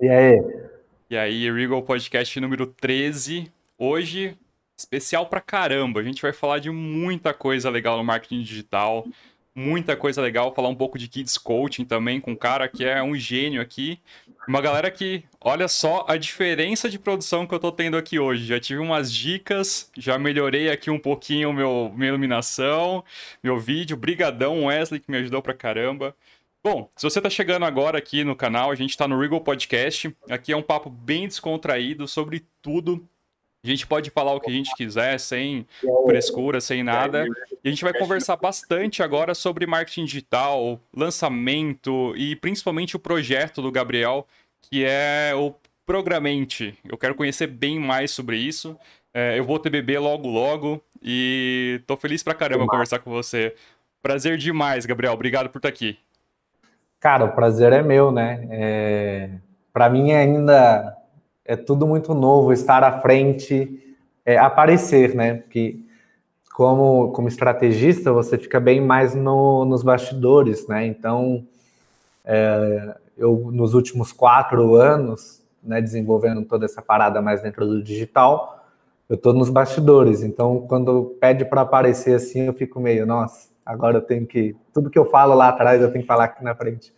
E aí? E aí, Regal Podcast número 13. Hoje, especial pra caramba. A gente vai falar de muita coisa legal no marketing digital, muita coisa legal, falar um pouco de Kids Coaching também, com um cara que é um gênio aqui. Uma galera que, olha só a diferença de produção que eu tô tendo aqui hoje. Já tive umas dicas, já melhorei aqui um pouquinho meu, minha iluminação, meu vídeo. Brigadão, Wesley, que me ajudou pra caramba. Bom, se você está chegando agora aqui no canal, a gente está no Regal Podcast. Aqui é um papo bem descontraído sobre tudo. A gente pode falar o que a gente quiser, sem frescura, sem nada. E a gente vai conversar bastante agora sobre marketing digital, lançamento e principalmente o projeto do Gabriel, que é o Programente. Eu quero conhecer bem mais sobre isso. É, eu vou ter bebê logo, logo. E tô feliz pra caramba conversar com você. Prazer demais, Gabriel. Obrigado por estar aqui. Cara, o prazer é meu, né? É... Para mim ainda é tudo muito novo, estar à frente, é, aparecer, né? Porque como, como estrategista você fica bem mais no, nos bastidores, né? Então, é, eu nos últimos quatro anos, né, desenvolvendo toda essa parada mais dentro do digital, eu tô nos bastidores. Então, quando pede para aparecer assim, eu fico meio, nossa, agora eu tenho que. Tudo que eu falo lá atrás, eu tenho que falar aqui na frente.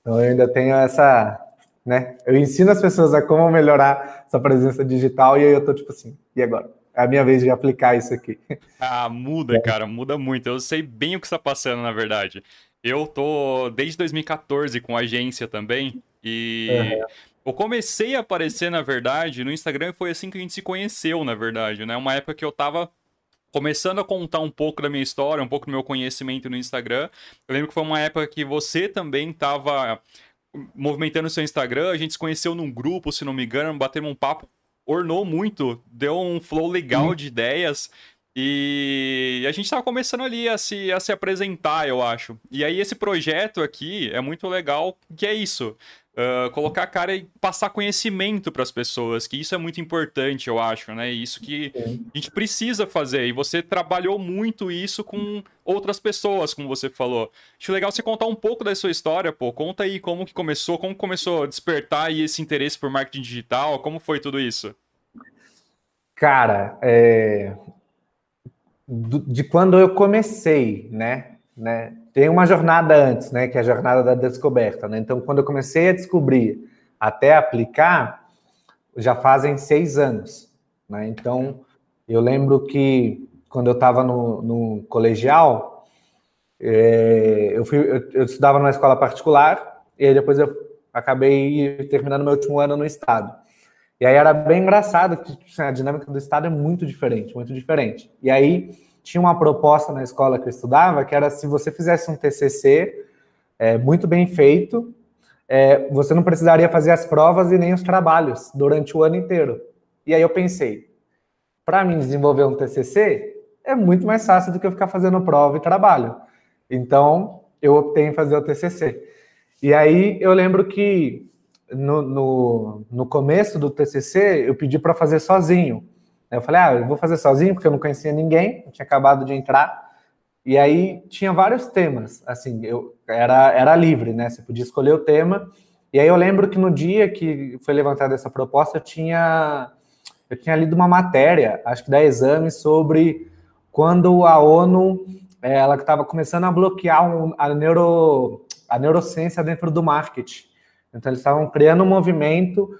Então eu ainda tenho essa. Né? Eu ensino as pessoas a como melhorar essa presença digital e aí eu tô tipo assim, e agora? É a minha vez de aplicar isso aqui. Ah, muda, é. cara, muda muito. Eu sei bem o que está passando, na verdade. Eu tô desde 2014 com agência também e uhum. eu comecei a aparecer, na verdade, no Instagram foi assim que a gente se conheceu, na verdade, né? Uma época que eu tava começando a contar um pouco da minha história, um pouco do meu conhecimento no Instagram. Eu lembro que foi uma época que você também estava movimentando o seu Instagram, a gente se conheceu num grupo, se não me engano, batemos um papo, ornou muito, deu um flow legal uhum. de ideias. E a gente estava começando ali a se, a se apresentar, eu acho. E aí esse projeto aqui é muito legal, que é isso. Uh, colocar a cara e passar conhecimento para as pessoas, que isso é muito importante, eu acho, né? Isso que a gente precisa fazer. E você trabalhou muito isso com outras pessoas, como você falou. Acho legal você contar um pouco da sua história, pô. Conta aí como que começou, como começou a despertar aí esse interesse por marketing digital, como foi tudo isso? Cara, é... de quando eu comecei, né? né? Tem uma jornada antes, né? Que é a jornada da descoberta, né? Então, quando eu comecei a descobrir até aplicar, já fazem seis anos, né? Então, eu lembro que quando eu estava no, no, colegial, é, eu, fui, eu, eu estudava numa escola particular e aí depois eu acabei terminando meu último ano no estado. E aí era bem engraçado que tipo, a dinâmica do estado é muito diferente, muito diferente. E aí tinha uma proposta na escola que eu estudava, que era se você fizesse um TCC é, muito bem feito, é, você não precisaria fazer as provas e nem os trabalhos durante o ano inteiro. E aí eu pensei, para mim desenvolver um TCC é muito mais fácil do que eu ficar fazendo prova e trabalho. Então eu optei em fazer o TCC. E aí eu lembro que no, no, no começo do TCC eu pedi para fazer sozinho. Eu falei, ah, eu vou fazer sozinho, porque eu não conhecia ninguém, tinha acabado de entrar. E aí tinha vários temas, assim, eu era, era livre, né? Você podia escolher o tema. E aí eu lembro que no dia que foi levantada essa proposta, eu tinha, eu tinha lido uma matéria, acho que da exame, sobre quando a ONU é, ela estava começando a bloquear um, a, neuro, a neurociência dentro do marketing. Então eles estavam criando um movimento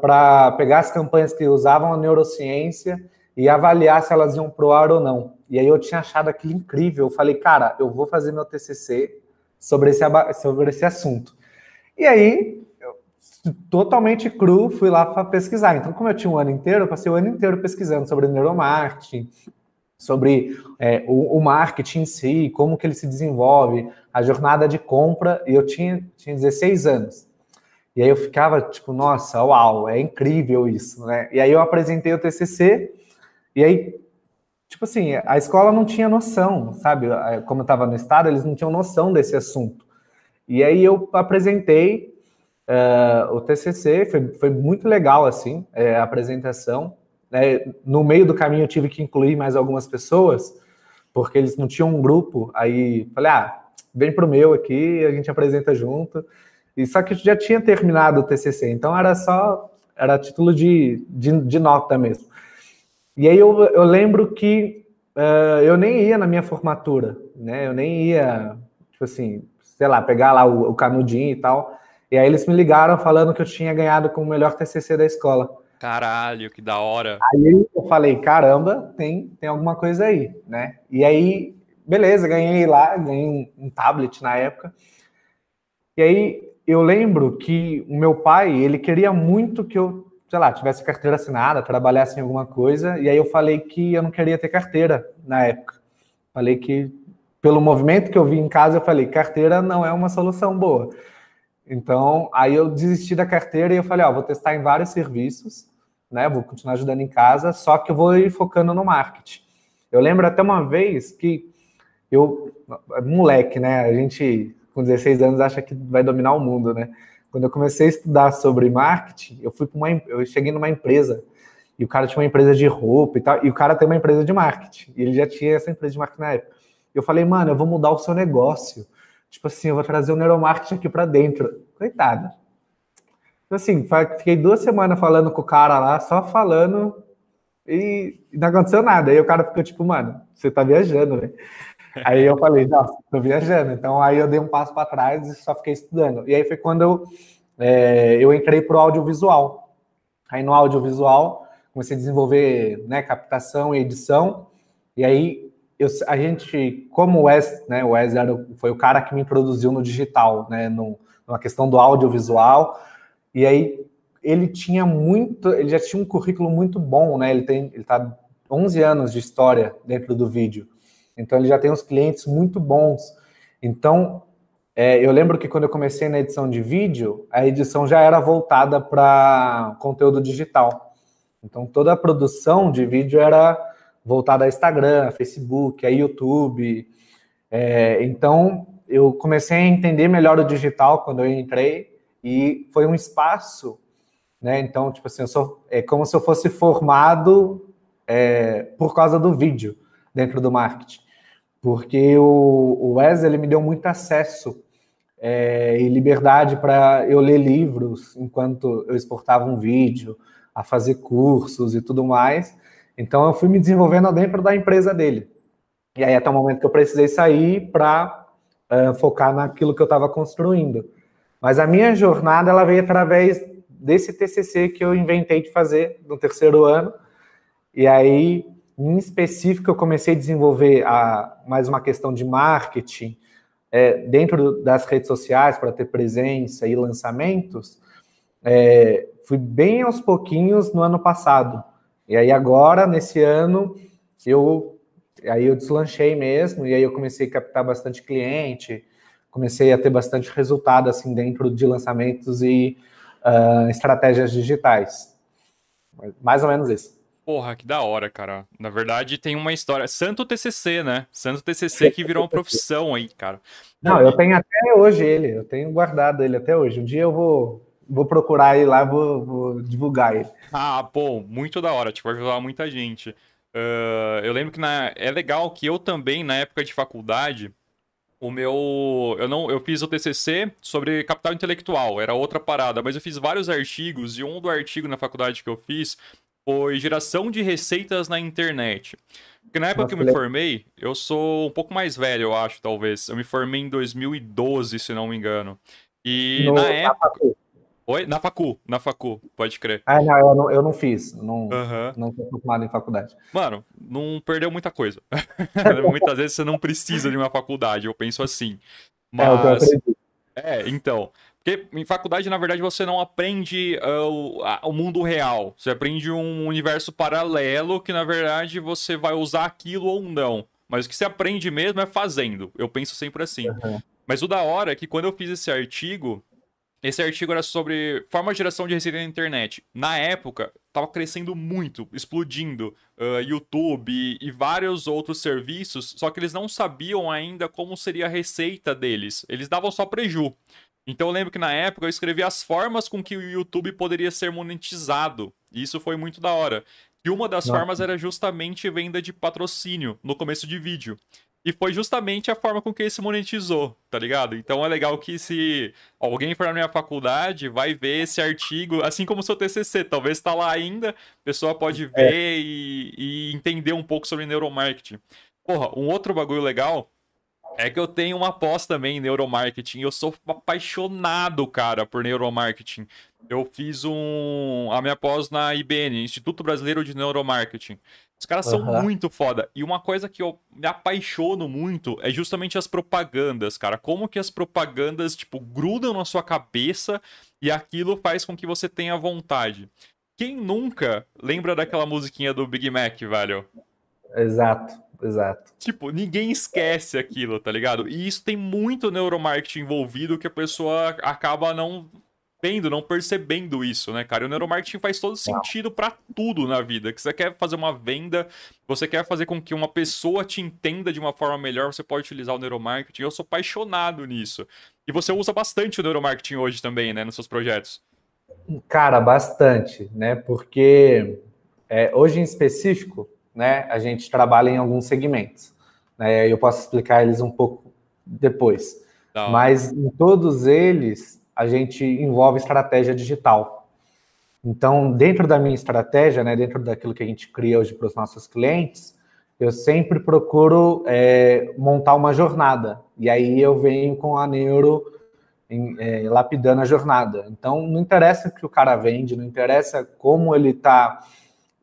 para pegar as campanhas que usavam a neurociência e avaliar se elas iam pro ar ou não. E aí eu tinha achado aquilo incrível. Eu falei, cara, eu vou fazer meu TCC sobre esse, sobre esse assunto. E aí, eu, totalmente cru, fui lá para pesquisar. Então, como eu tinha um ano inteiro, eu passei o ano inteiro pesquisando sobre neuromarketing, sobre é, o, o, marketing em si, como que ele se desenvolve, a jornada de compra. E eu tinha, tinha 16 anos. E aí eu ficava tipo, nossa, uau, é incrível isso, né? E aí eu apresentei o TCC, e aí, tipo assim, a escola não tinha noção, sabe? Como eu estava no estado, eles não tinham noção desse assunto. E aí eu apresentei uh, o TCC, foi, foi muito legal, assim, é, a apresentação. Né? No meio do caminho eu tive que incluir mais algumas pessoas, porque eles não tinham um grupo, aí falei, ah, vem pro meu aqui, a gente apresenta junto. E só que já tinha terminado o TCC, então era só era título de, de, de nota mesmo. E aí eu, eu lembro que uh, eu nem ia na minha formatura, né? Eu nem ia, tipo assim, sei lá, pegar lá o, o canudinho e tal. E aí eles me ligaram falando que eu tinha ganhado como o melhor TCC da escola. Caralho, que da hora. Aí eu falei, caramba, tem, tem alguma coisa aí, né? E aí, beleza, ganhei lá, ganhei um, um tablet na época. E aí eu lembro que o meu pai, ele queria muito que eu, sei lá, tivesse carteira assinada, trabalhasse em alguma coisa, e aí eu falei que eu não queria ter carteira na época. Falei que, pelo movimento que eu vi em casa, eu falei, carteira não é uma solução boa. Então, aí eu desisti da carteira e eu falei, ó, vou testar em vários serviços, né, vou continuar ajudando em casa, só que eu vou ir focando no marketing. Eu lembro até uma vez que eu, moleque, né, a gente com 16 anos acha que vai dominar o mundo, né? Quando eu comecei a estudar sobre marketing, eu fui para uma, eu cheguei numa empresa e o cara tinha uma empresa de roupa e tal, e o cara tem uma empresa de marketing, e ele já tinha essa empresa de marketing na época. Eu falei, mano, eu vou mudar o seu negócio. Tipo assim, eu vou trazer o neuromarketing aqui para dentro. Coitado. Então, assim, fiquei duas semanas falando com o cara lá, só falando, e não aconteceu nada. Aí o cara ficou tipo, mano, você tá viajando, velho. Aí eu falei, nossa, tô viajando. Então aí eu dei um passo para trás e só fiquei estudando. E aí foi quando eu, é, eu entrei pro audiovisual. Aí no audiovisual comecei a desenvolver né, captação e edição. E aí eu, a gente, como o Wes, né, o Wes era, foi o cara que me introduziu no digital, né, no, numa questão do audiovisual. E aí ele tinha muito, ele já tinha um currículo muito bom, né? Ele tem, ele tá 11 anos de história dentro do vídeo. Então ele já tem uns clientes muito bons. Então é, eu lembro que quando eu comecei na edição de vídeo, a edição já era voltada para conteúdo digital. Então toda a produção de vídeo era voltada a Instagram, a Facebook, a YouTube. É, então eu comecei a entender melhor o digital quando eu entrei e foi um espaço, né? Então tipo assim, eu sou é como se eu fosse formado é, por causa do vídeo dentro do marketing porque o, o ele me deu muito acesso é, e liberdade para eu ler livros enquanto eu exportava um vídeo, a fazer cursos e tudo mais. Então eu fui me desenvolvendo dentro da empresa dele. E aí até o momento que eu precisei sair para uh, focar naquilo que eu estava construindo. Mas a minha jornada ela veio através desse TCC que eu inventei de fazer no terceiro ano. E aí em específico, eu comecei a desenvolver a, mais uma questão de marketing é, dentro das redes sociais para ter presença e lançamentos. É, fui bem aos pouquinhos no ano passado. E aí agora, nesse ano, eu aí eu deslanchei mesmo, e aí eu comecei a captar bastante cliente, comecei a ter bastante resultado assim dentro de lançamentos e uh, estratégias digitais. Mais ou menos isso. Porra, que da hora, cara. Na verdade, tem uma história. Santo TCC, né? Santo TCC que virou uma profissão aí, cara. Não, eu tenho até hoje ele. Eu tenho guardado ele até hoje. Um dia eu vou, vou procurar ele lá, vou, vou divulgar ele. Ah, pô, muito da hora. Tipo, vai ajudar muita gente. Uh, eu lembro que na... é legal que eu também, na época de faculdade, o meu. Eu não. Eu fiz o TCC sobre capital intelectual, era outra parada, mas eu fiz vários artigos e um do artigo na faculdade que eu fiz foi geração de receitas na internet. Porque na época Nossa, que eu me formei, eu sou um pouco mais velho, eu acho, talvez. Eu me formei em 2012, se não me engano. E no, na época. Na. Oi? Na facu, na facu, pode crer. Ah, não, eu não, eu não fiz. Não, uhum. não fui formado em faculdade. Mano, não perdeu muita coisa. Muitas vezes você não precisa de uma faculdade, eu penso assim. Mas... É, o que eu acredito. É, então. Porque em faculdade, na verdade, você não aprende uh, o, a, o, mundo real. Você aprende um universo paralelo que, na verdade, você vai usar aquilo ou não. Mas o que você aprende mesmo é fazendo. Eu penso sempre assim. Uhum. Mas o da hora é que quando eu fiz esse artigo, esse artigo era sobre forma de geração de receita na internet. Na época, estava crescendo muito, explodindo uh, YouTube e, e, vários outros serviços, só que eles não sabiam ainda como seria a receita deles. Eles davam só preju. Então eu lembro que na época eu escrevi as formas com que o YouTube poderia ser monetizado. E isso foi muito da hora. E uma das Nossa. formas era justamente venda de patrocínio no começo de vídeo. e foi justamente a forma com que ele se monetizou, tá ligado? Então é legal que se alguém for na minha faculdade, vai ver esse artigo, assim como o seu TCC, talvez está lá ainda, a pessoa pode é. ver é. e, e entender um pouco sobre neuromarketing. Porra, um outro bagulho legal é que eu tenho uma pós também em neuromarketing. Eu sou apaixonado, cara, por neuromarketing. Eu fiz um a minha pós na IBN, Instituto Brasileiro de Neuromarketing. Os caras são uhum. muito foda. E uma coisa que eu me apaixono muito é justamente as propagandas, cara. Como que as propagandas, tipo, grudam na sua cabeça e aquilo faz com que você tenha vontade. Quem nunca lembra daquela musiquinha do Big Mac, velho? Exato. Exato. Tipo, ninguém esquece aquilo, tá ligado? E isso tem muito neuromarketing envolvido que a pessoa acaba não vendo, não percebendo isso, né, cara? E o neuromarketing faz todo sentido para tudo na vida. Que você quer fazer uma venda, você quer fazer com que uma pessoa te entenda de uma forma melhor, você pode utilizar o neuromarketing. Eu sou apaixonado nisso. E você usa bastante o neuromarketing hoje também, né, nos seus projetos? Cara, bastante, né? Porque é, hoje em específico, né, a gente trabalha em alguns segmentos. Né, eu posso explicar eles um pouco depois. Não. Mas em todos eles, a gente envolve estratégia digital. Então, dentro da minha estratégia, né, dentro daquilo que a gente cria hoje para os nossos clientes, eu sempre procuro é, montar uma jornada. E aí eu venho com a Neuro em, é, lapidando a jornada. Então, não interessa o que o cara vende, não interessa como ele está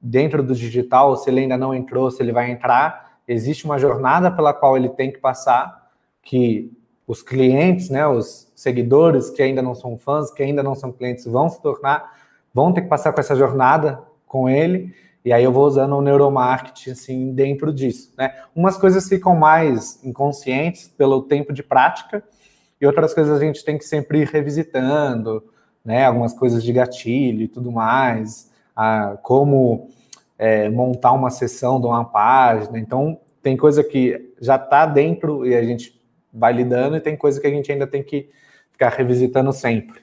dentro do digital, se ele ainda não entrou, se ele vai entrar, existe uma jornada pela qual ele tem que passar, que os clientes, né, os seguidores que ainda não são fãs, que ainda não são clientes, vão se tornar, vão ter que passar com essa jornada com ele, e aí eu vou usando o neuromarketing assim dentro disso, né? Umas coisas ficam mais inconscientes pelo tempo de prática, e outras coisas a gente tem que sempre ir revisitando, né? Algumas coisas de gatilho e tudo mais, a como é, montar uma sessão de uma página. Então, tem coisa que já está dentro e a gente vai lidando, e tem coisa que a gente ainda tem que ficar revisitando sempre.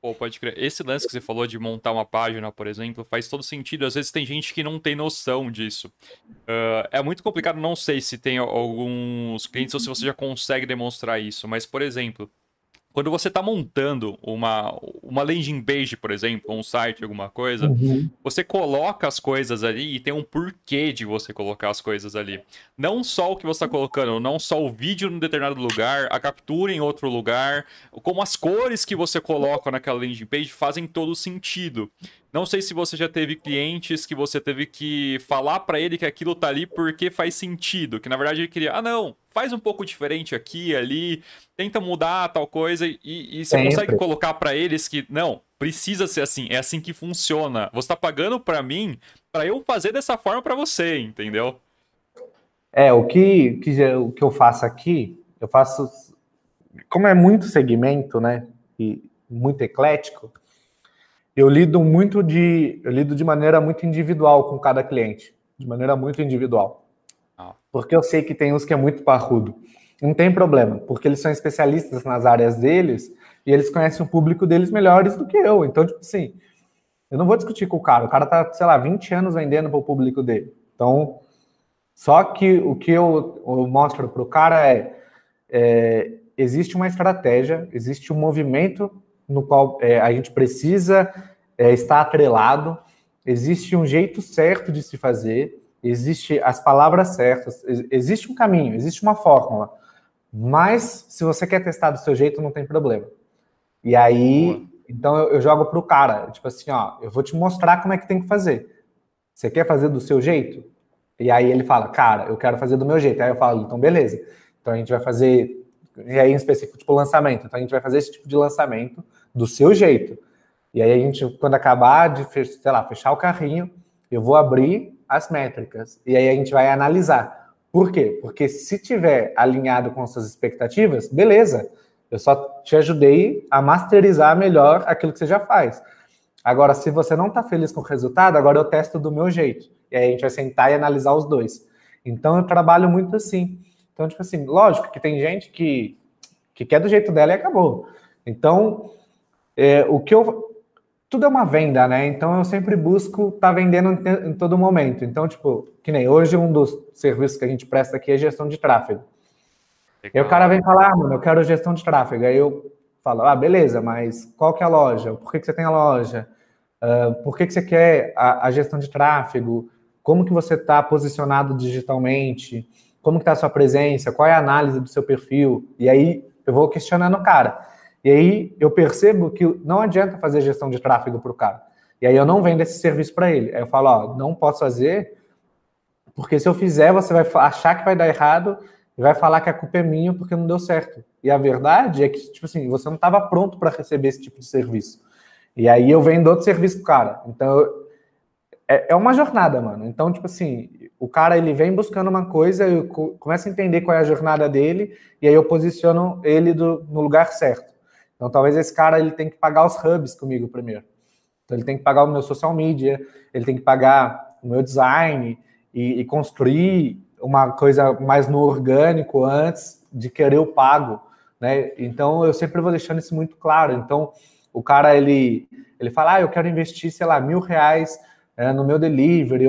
Pô, pode crer. Esse lance que você falou de montar uma página, por exemplo, faz todo sentido. Às vezes tem gente que não tem noção disso. Uh, é muito complicado, não sei se tem alguns clientes ou se você já consegue demonstrar isso, mas, por exemplo, quando você está montando uma, uma landing page, por exemplo, um site, alguma coisa, uhum. você coloca as coisas ali e tem um porquê de você colocar as coisas ali. Não só o que você está colocando, não só o vídeo em determinado lugar, a captura em outro lugar, como as cores que você coloca naquela landing page fazem todo sentido. Não sei se você já teve clientes que você teve que falar para ele que aquilo tá ali porque faz sentido, que na verdade ele queria, ah não, faz um pouco diferente aqui, ali, tenta mudar tal coisa e, e você Sempre. consegue colocar para eles que não, precisa ser assim, é assim que funciona. Você tá pagando para mim para eu fazer dessa forma para você, entendeu? É, o que, que, o que eu faço aqui, eu faço como é muito segmento, né? E muito eclético, eu lido muito de, eu lido de maneira muito individual com cada cliente, de maneira muito individual. Ah. Porque eu sei que tem uns que é muito parrudo. Não tem problema, porque eles são especialistas nas áreas deles e eles conhecem o público deles melhores do que eu. Então, tipo assim, eu não vou discutir com o cara. O cara tá, sei lá, 20 anos vendendo para o público dele. Então, só que o que eu, eu mostro para o cara é, é, existe uma estratégia, existe um movimento no qual é, a gente precisa é, estar atrelado, existe um jeito certo de se fazer, existe as palavras certas, existe um caminho, existe uma fórmula. Mas se você quer testar do seu jeito, não tem problema. E aí, então eu, eu jogo para o cara, tipo assim, ó, eu vou te mostrar como é que tem que fazer. Você quer fazer do seu jeito? E aí ele fala, cara, eu quero fazer do meu jeito. Aí eu falo, então beleza. Então a gente vai fazer, e aí em específico, tipo lançamento. Então a gente vai fazer esse tipo de lançamento do seu jeito. E aí a gente, quando acabar de, sei lá, fechar o carrinho, eu vou abrir as métricas. E aí a gente vai analisar. Por quê? Porque se tiver alinhado com as suas expectativas, beleza. Eu só te ajudei a masterizar melhor aquilo que você já faz. Agora, se você não está feliz com o resultado, agora eu testo do meu jeito. E aí a gente vai sentar e analisar os dois. Então eu trabalho muito assim. Então, tipo assim, lógico que tem gente que, que quer do jeito dela e acabou. Então, é, o que eu tudo é uma venda, né? Então eu sempre busco estar tá vendendo em, todo momento. Então, tipo, que nem hoje um dos serviços que a gente presta aqui é gestão de tráfego. Legal. E o cara vem falar, ah, mano, eu quero gestão de tráfego. Aí eu falo, ah, beleza, mas qual que é a loja? Por que, que você tem a loja? Uh, por que, que você quer a, a gestão de tráfego? Como que você está posicionado digitalmente? Como que está a sua presença? Qual é a análise do seu perfil? E aí eu vou questionando o cara. E aí eu percebo que não adianta fazer gestão de tráfego para o cara. E aí eu não vendo esse serviço para ele. Aí eu falo, ó, não posso fazer, porque se eu fizer, você vai achar que vai dar errado e vai falar que a culpa é minha porque não deu certo. E a verdade é que, tipo assim, você não estava pronto para receber esse tipo de serviço. E aí eu vendo outro serviço cara. Então, é, é uma jornada, mano. Então, tipo assim, o cara ele vem buscando uma coisa, eu começo a entender qual é a jornada dele, e aí eu posiciono ele do, no lugar certo. Então, talvez esse cara ele tem que pagar os hubs comigo primeiro. Então, ele tem que pagar o meu social media, ele tem que pagar o meu design e, e construir uma coisa mais no orgânico antes de querer o pago, né? Então, eu sempre vou deixando isso muito claro. Então, o cara ele ele fala, ah, eu quero investir, sei lá, mil reais é, no meu delivery,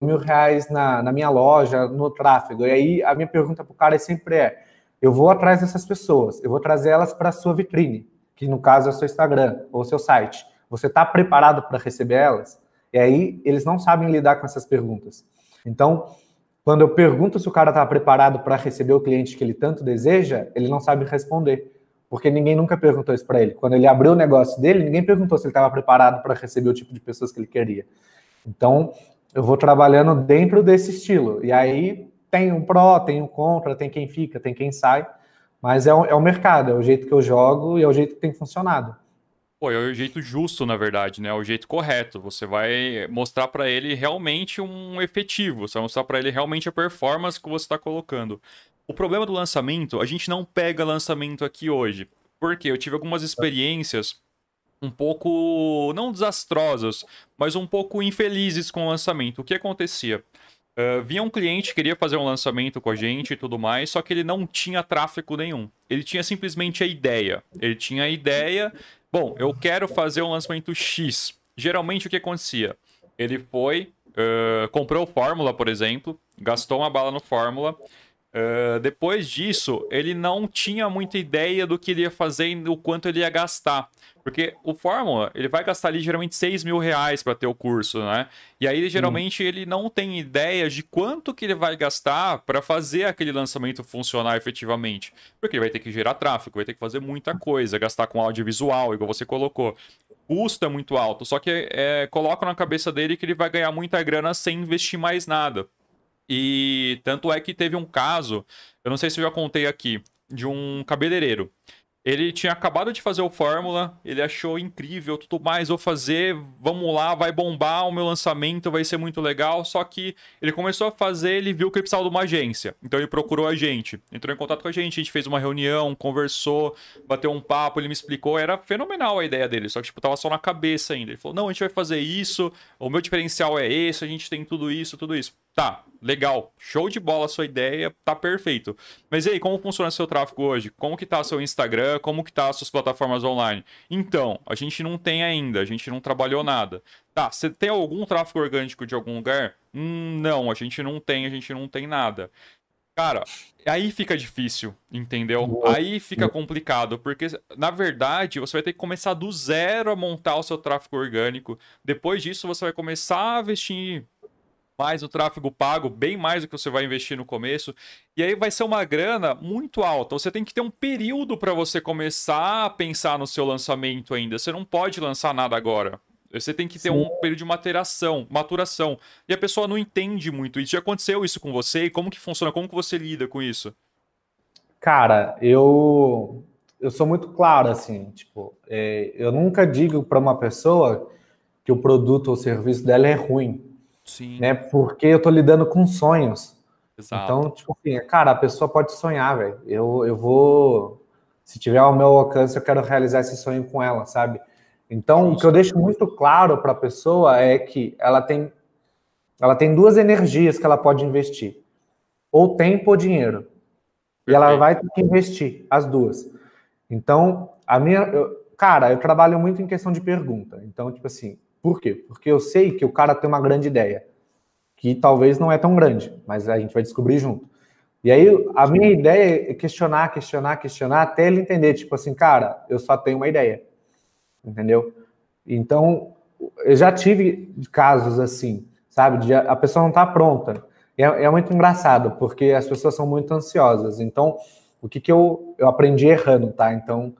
mil reais na, na minha loja, no tráfego. E aí a minha pergunta para o cara sempre é eu vou atrás dessas pessoas, eu vou trazer elas para a sua vitrine, que no caso é o seu Instagram ou o seu site. Você está preparado para receber elas? E aí eles não sabem lidar com essas perguntas. Então, quando eu pergunto se o cara está preparado para receber o cliente que ele tanto deseja, ele não sabe responder, porque ninguém nunca perguntou isso para ele. Quando ele abriu o negócio dele, ninguém perguntou se ele estava preparado para receber o tipo de pessoas que ele queria. Então, eu vou trabalhando dentro desse estilo. E aí tem um pró, tem um contra, tem quem fica, tem quem sai, mas é o, é o mercado, é o jeito que eu jogo e é o jeito que tem funcionado. Pô, é o jeito justo, na verdade, né? É o jeito correto. Você vai mostrar para ele realmente um efetivo, você vai mostrar para ele realmente a performance que você está colocando. O problema do lançamento, a gente não pega lançamento aqui hoje. Porque eu tive algumas experiências um pouco, não desastrosas, mas um pouco infelizes com o lançamento. O que acontecia? Uh, vinha um cliente, queria fazer um lançamento com a gente e tudo mais, só que ele não tinha tráfego nenhum. Ele tinha simplesmente a ideia. Ele tinha a ideia, bom, eu quero fazer um lançamento X. Geralmente o que acontecia? Ele foi, uh, comprou Fórmula, por exemplo, gastou uma bala no Fórmula, Uh, depois disso, ele não tinha muita ideia do que ele ia fazer e do quanto ele ia gastar. Porque o Fórmula, ele vai gastar ali geralmente 6 mil reais para ter o curso, né? E aí, geralmente, hum. ele não tem ideia de quanto que ele vai gastar para fazer aquele lançamento funcionar efetivamente. Porque ele vai ter que gerar tráfego, vai ter que fazer muita coisa, gastar com audiovisual, igual você colocou. O custo é muito alto, só que é, coloca na cabeça dele que ele vai ganhar muita grana sem investir mais nada. E tanto é que teve um caso, eu não sei se eu já contei aqui, de um cabeleireiro. Ele tinha acabado de fazer o Fórmula, ele achou incrível, tudo mais, vou fazer, vamos lá, vai bombar o meu lançamento, vai ser muito legal. Só que ele começou a fazer, ele viu que ele precisava de uma agência. Então ele procurou a gente, entrou em contato com a gente, a gente fez uma reunião, conversou, bateu um papo, ele me explicou, era fenomenal a ideia dele, só que tipo, tava só na cabeça ainda. Ele falou: não, a gente vai fazer isso, o meu diferencial é esse, a gente tem tudo isso, tudo isso. Tá, legal, show de bola a sua ideia, tá perfeito. Mas e aí, como funciona seu tráfego hoje? Como que tá seu Instagram? Como que tá as suas plataformas online? Então, a gente não tem ainda, a gente não trabalhou nada. Tá, você tem algum tráfego orgânico de algum lugar? Hum, não, a gente não tem, a gente não tem nada. Cara, aí fica difícil, entendeu? Aí fica complicado, porque na verdade você vai ter que começar do zero a montar o seu tráfego orgânico. Depois disso, você vai começar a investir mais no tráfego pago, bem mais do que você vai investir no começo. E aí vai ser uma grana muito alta. Você tem que ter um período para você começar a pensar no seu lançamento ainda. Você não pode lançar nada agora. Você tem que ter Sim. um período de maturação, maturação. E a pessoa não entende muito isso. Já aconteceu isso com você? E como que funciona? Como que você lida com isso? Cara, eu eu sou muito claro assim, tipo, é, eu nunca digo para uma pessoa que o produto ou serviço dela é ruim. Sim. Né? Porque eu tô lidando com sonhos. Exato. Então, tipo assim, cara, a pessoa pode sonhar, velho. Eu, eu vou. Se tiver ao meu alcance, eu quero realizar esse sonho com ela, sabe? Então, o que eu deixo muito claro para a pessoa é que ela tem, ela tem duas energias que ela pode investir: ou tempo ou dinheiro. Perfeito. E ela vai ter que investir as duas. Então, a minha, eu, cara, eu trabalho muito em questão de pergunta. Então, tipo assim, por quê? Porque eu sei que o cara tem uma grande ideia, que talvez não é tão grande, mas a gente vai descobrir junto. E aí, a minha ideia é questionar, questionar, questionar, até ele entender, tipo assim, cara, eu só tenho uma ideia. Entendeu? Então, eu já tive casos assim, sabe? De a pessoa não está pronta. É, é, muito engraçado, porque as pessoas são muito ansiosas. Então, o que, que eu, eu aprendi errando, tá? Então,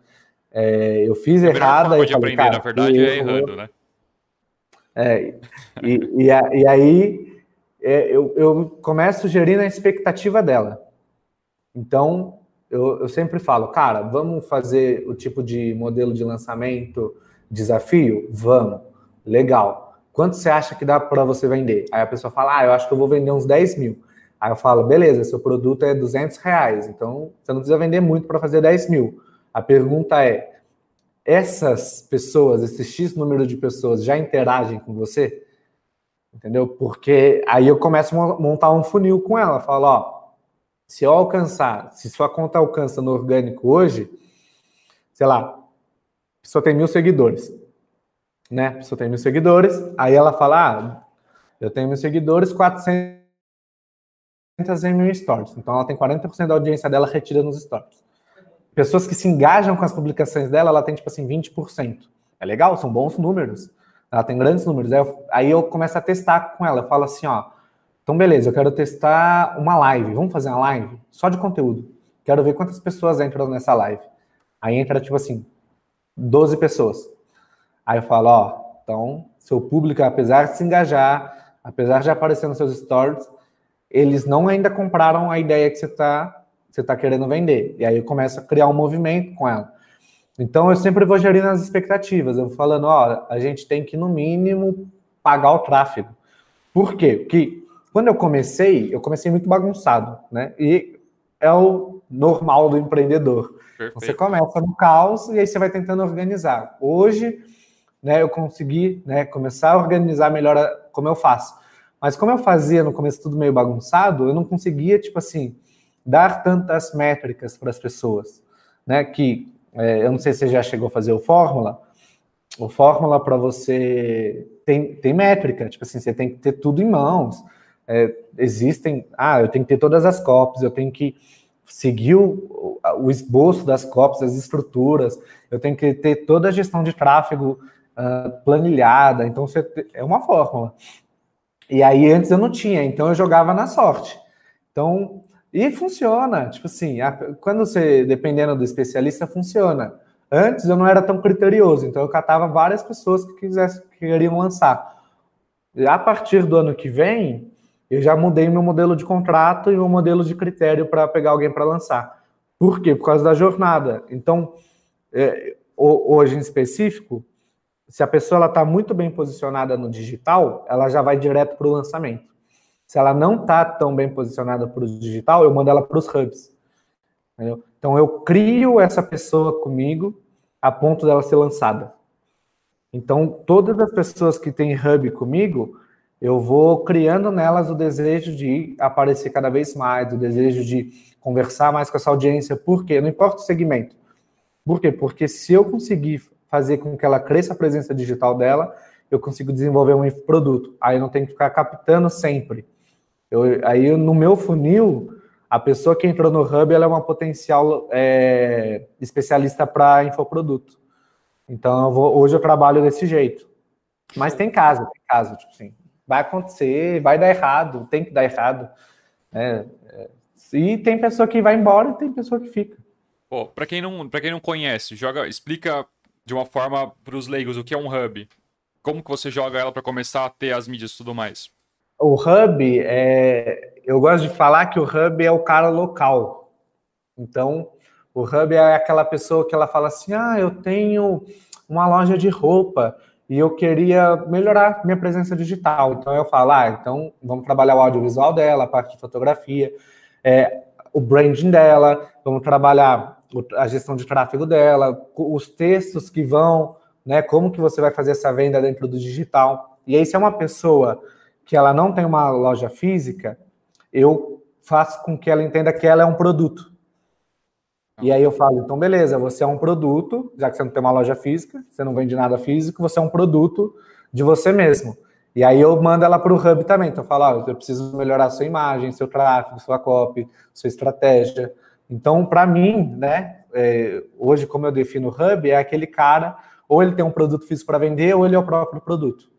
é, eu fiz errado. Forma de falei, aprender, na verdade, é errando, né? É, e, e, e aí é, eu, eu começo gerindo a expectativa dela. Então, eu, eu sempre falo, cara, vamos fazer o tipo de modelo de lançamento desafio? Vamos. Legal. Quanto você acha que dá para você vender? Aí a pessoa fala, ah, eu acho que eu vou vender uns 10 mil. Aí eu falo, beleza, seu produto é 200 reais, então você não precisa vender muito para fazer 10 mil. A pergunta é, essas pessoas, esse X número de pessoas já interagem com você? Entendeu? Porque aí eu começo a montar um funil com ela. Falo, ó, se eu alcançar, se sua conta alcança no orgânico hoje, sei lá, pessoa tem mil seguidores né? Pessoa tem mil seguidores, aí ela fala, ah, eu tenho mil seguidores, 400 em mil stories. Então ela tem 40% da audiência dela retida nos stories. Pessoas que se engajam com as publicações dela, ela tem tipo assim 20%. É legal, são bons números. Ela tem grandes números. Aí eu, aí eu começo a testar com ela. Eu falo assim, ó, então beleza, eu quero testar uma live. Vamos fazer uma live só de conteúdo. Quero ver quantas pessoas entram nessa live. Aí entra tipo assim, 12 pessoas. Aí eu falo, ó, então, seu público, apesar de se engajar, apesar de aparecer nos seus stories, eles não ainda compraram a ideia que você está você tá querendo vender. E aí eu começo a criar um movimento com ela. Então eu sempre vou gerindo as expectativas. Eu vou falando, ó, a gente tem que, no mínimo, pagar o tráfego. Por quê? Porque quando eu comecei, eu comecei muito bagunçado, né? E é o normal do empreendedor. Perfeito. Você começa no caos e aí você vai tentando organizar. Hoje né, eu consegui né, começar a organizar melhor como eu faço. Mas como eu fazia no começo tudo meio bagunçado, eu não conseguia, tipo assim, dar tantas métricas para as pessoas, né? Que é, eu não sei se você já chegou a fazer o Fórmula. O Fórmula para você tem, tem métrica, tipo assim, você tem que ter tudo em mãos. É, existem, ah, eu tenho que ter todas as copies, eu tenho que seguir o, o esboço das copies, as estruturas, eu tenho que ter toda a gestão de tráfego uh, planilhada. Então, você é uma fórmula. E aí, antes eu não tinha, então eu jogava na sorte. Então, e funciona. Tipo assim, a, quando você, dependendo do especialista, funciona. Antes eu não era tão criterioso, então eu catava várias pessoas que quisessem, que queriam lançar. E a partir do ano que vem, eu já mudei meu modelo de contrato e meu modelo de critério para pegar alguém para lançar. Por quê? Por causa da jornada. Então, é, hoje em específico, se a pessoa está muito bem posicionada no digital, ela já vai direto para o lançamento. Se ela não está tão bem posicionada para o digital, eu mando ela para os hubs. Entendeu? Então eu crio essa pessoa comigo a ponto dela ser lançada. Então todas as pessoas que têm hub comigo, eu vou criando nelas o desejo de aparecer cada vez mais, o desejo de conversar mais com essa audiência. Por quê? Não importa o segmento. Por quê? Porque se eu conseguir fazer com que ela cresça a presença digital dela, eu consigo desenvolver um produto. Aí eu não tenho que ficar captando sempre. Eu, aí no meu funil, a pessoa que entrou no Hub ela é uma potencial é, especialista para infoproduto. Então eu vou, hoje eu trabalho desse jeito. Mas tem caso, tem caso, tipo assim, vai acontecer, vai dar errado, tem que dar errado. Né? E tem pessoa que vai embora e tem pessoa que fica. Para quem não, para quem não conhece, joga, explica de uma forma para os leigos, o que é um hub? Como que você joga ela para começar a ter as mídias e tudo mais? O hub é, eu gosto de falar que o hub é o cara local. Então, o hub é aquela pessoa que ela fala assim: "Ah, eu tenho uma loja de roupa e eu queria melhorar minha presença digital". Então eu falo: "Ah, então vamos trabalhar o audiovisual dela, a parte de fotografia, é, o branding dela, vamos trabalhar a gestão de tráfego dela, os textos que vão, né? Como que você vai fazer essa venda dentro do digital. E aí, se é uma pessoa que ela não tem uma loja física, eu faço com que ela entenda que ela é um produto. E aí eu falo, então beleza, você é um produto, já que você não tem uma loja física, você não vende nada físico, você é um produto de você mesmo. E aí eu mando ela para o hub também. Então eu falo, eu preciso melhorar sua imagem, seu tráfego, sua copy, sua estratégia. Então, para mim, né, é, hoje, como eu defino o hub, é aquele cara, ou ele tem um produto físico para vender, ou ele é o próprio produto.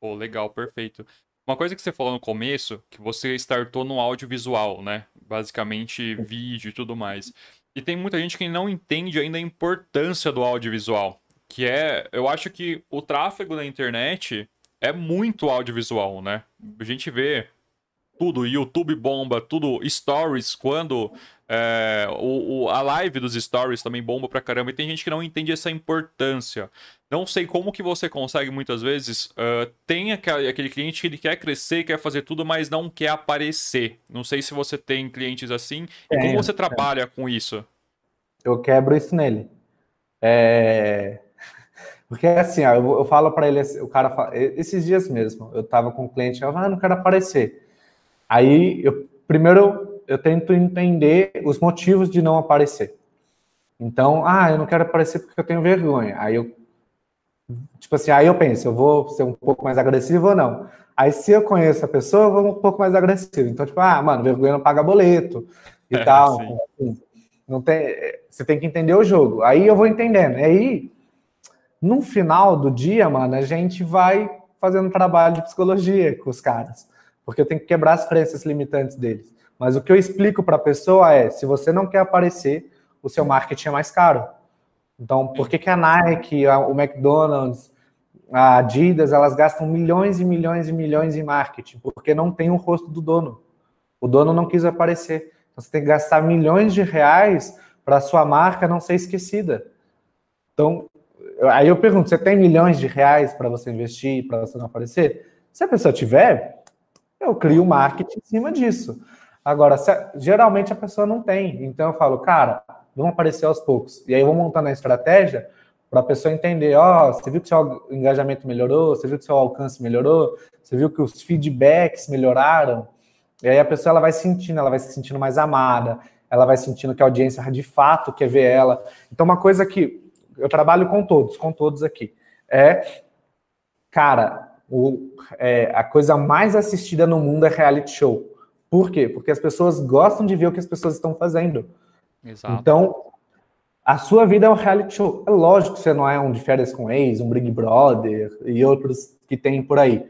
Pô, legal, perfeito. Uma coisa que você falou no começo, que você startou no audiovisual, né? Basicamente vídeo e tudo mais. E tem muita gente que não entende ainda a importância do audiovisual. Que é, eu acho que o tráfego da internet é muito audiovisual, né? A gente vê tudo, YouTube bomba, tudo, stories, quando é, o, o, a live dos stories também bomba pra caramba, e tem gente que não entende essa importância. Não sei como que você consegue, muitas vezes, uh, tem aquele, aquele cliente que ele quer crescer, quer fazer tudo, mas não quer aparecer. Não sei se você tem clientes assim, e como você trabalha com isso? Eu quebro isso nele. É... Porque assim, ó, eu, eu falo para ele, o cara fala, esses dias mesmo, eu tava com um cliente, eu ah, não quero aparecer. Aí, eu, primeiro, eu tento entender os motivos de não aparecer. Então, ah, eu não quero aparecer porque eu tenho vergonha. Aí eu, tipo assim, aí eu penso, eu vou ser um pouco mais agressivo ou não. Aí se eu conheço a pessoa, eu vou um pouco mais agressivo. Então, tipo, ah, mano, vergonha não paga boleto e é, tal. Assim, não tem, você tem que entender o jogo. Aí eu vou entendendo. E aí, no final do dia, mano, a gente vai fazendo trabalho de psicologia com os caras porque eu tenho que quebrar as crenças limitantes deles. Mas o que eu explico para a pessoa é: se você não quer aparecer, o seu marketing é mais caro. Então, por que, que a Nike, a, o McDonald's, a Adidas, elas gastam milhões e milhões e milhões em marketing? Porque não tem o rosto do dono. O dono não quis aparecer. Então, você tem que gastar milhões de reais para a sua marca não ser esquecida. Então, aí eu pergunto: você tem milhões de reais para você investir, para você não aparecer? Se a pessoa tiver, eu crio marketing em cima disso. Agora, geralmente a pessoa não tem. Então eu falo, cara, vamos aparecer aos poucos. E aí eu vou montando a estratégia para a pessoa entender, ó, oh, você viu que seu engajamento melhorou, você viu que seu alcance melhorou, você viu que os feedbacks melhoraram. E aí a pessoa ela vai sentindo, ela vai se sentindo mais amada, ela vai sentindo que a audiência de fato quer ver ela. Então uma coisa que eu trabalho com todos, com todos aqui, é, cara, o, é, a coisa mais assistida no mundo é reality show. Por quê? Porque as pessoas gostam de ver o que as pessoas estão fazendo. Exato. Então, a sua vida é um reality show. É lógico que você não é um de férias com ex, um Big Brother e outros que tem por aí.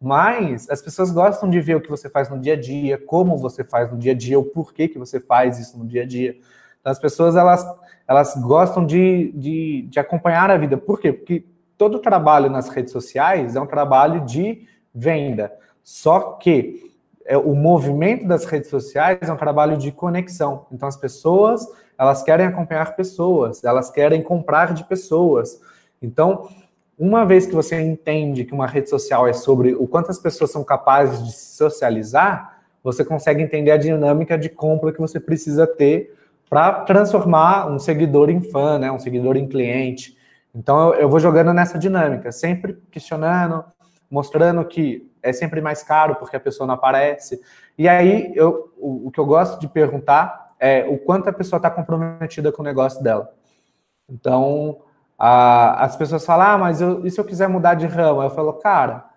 Mas as pessoas gostam de ver o que você faz no dia a dia, como você faz no dia a dia, o porquê que você faz isso no dia a dia. Então, as pessoas, elas, elas gostam de, de, de acompanhar a vida. Por quê? Porque todo trabalho nas redes sociais é um trabalho de venda. Só que é, o movimento das redes sociais é um trabalho de conexão. Então as pessoas, elas querem acompanhar pessoas, elas querem comprar de pessoas. Então, uma vez que você entende que uma rede social é sobre o quanto as pessoas são capazes de se socializar, você consegue entender a dinâmica de compra que você precisa ter para transformar um seguidor em fã, né, um seguidor em cliente. Então eu, vou jogando nessa dinâmica, sempre questionando, mostrando que é sempre mais caro porque a pessoa não aparece. E aí eu, o, o que eu gosto de perguntar é o quanto a pessoa está comprometida com o negócio dela. Então a, as pessoas falam, ah, mas eu, e se eu quiser mudar de ramo? Eu falo, cara,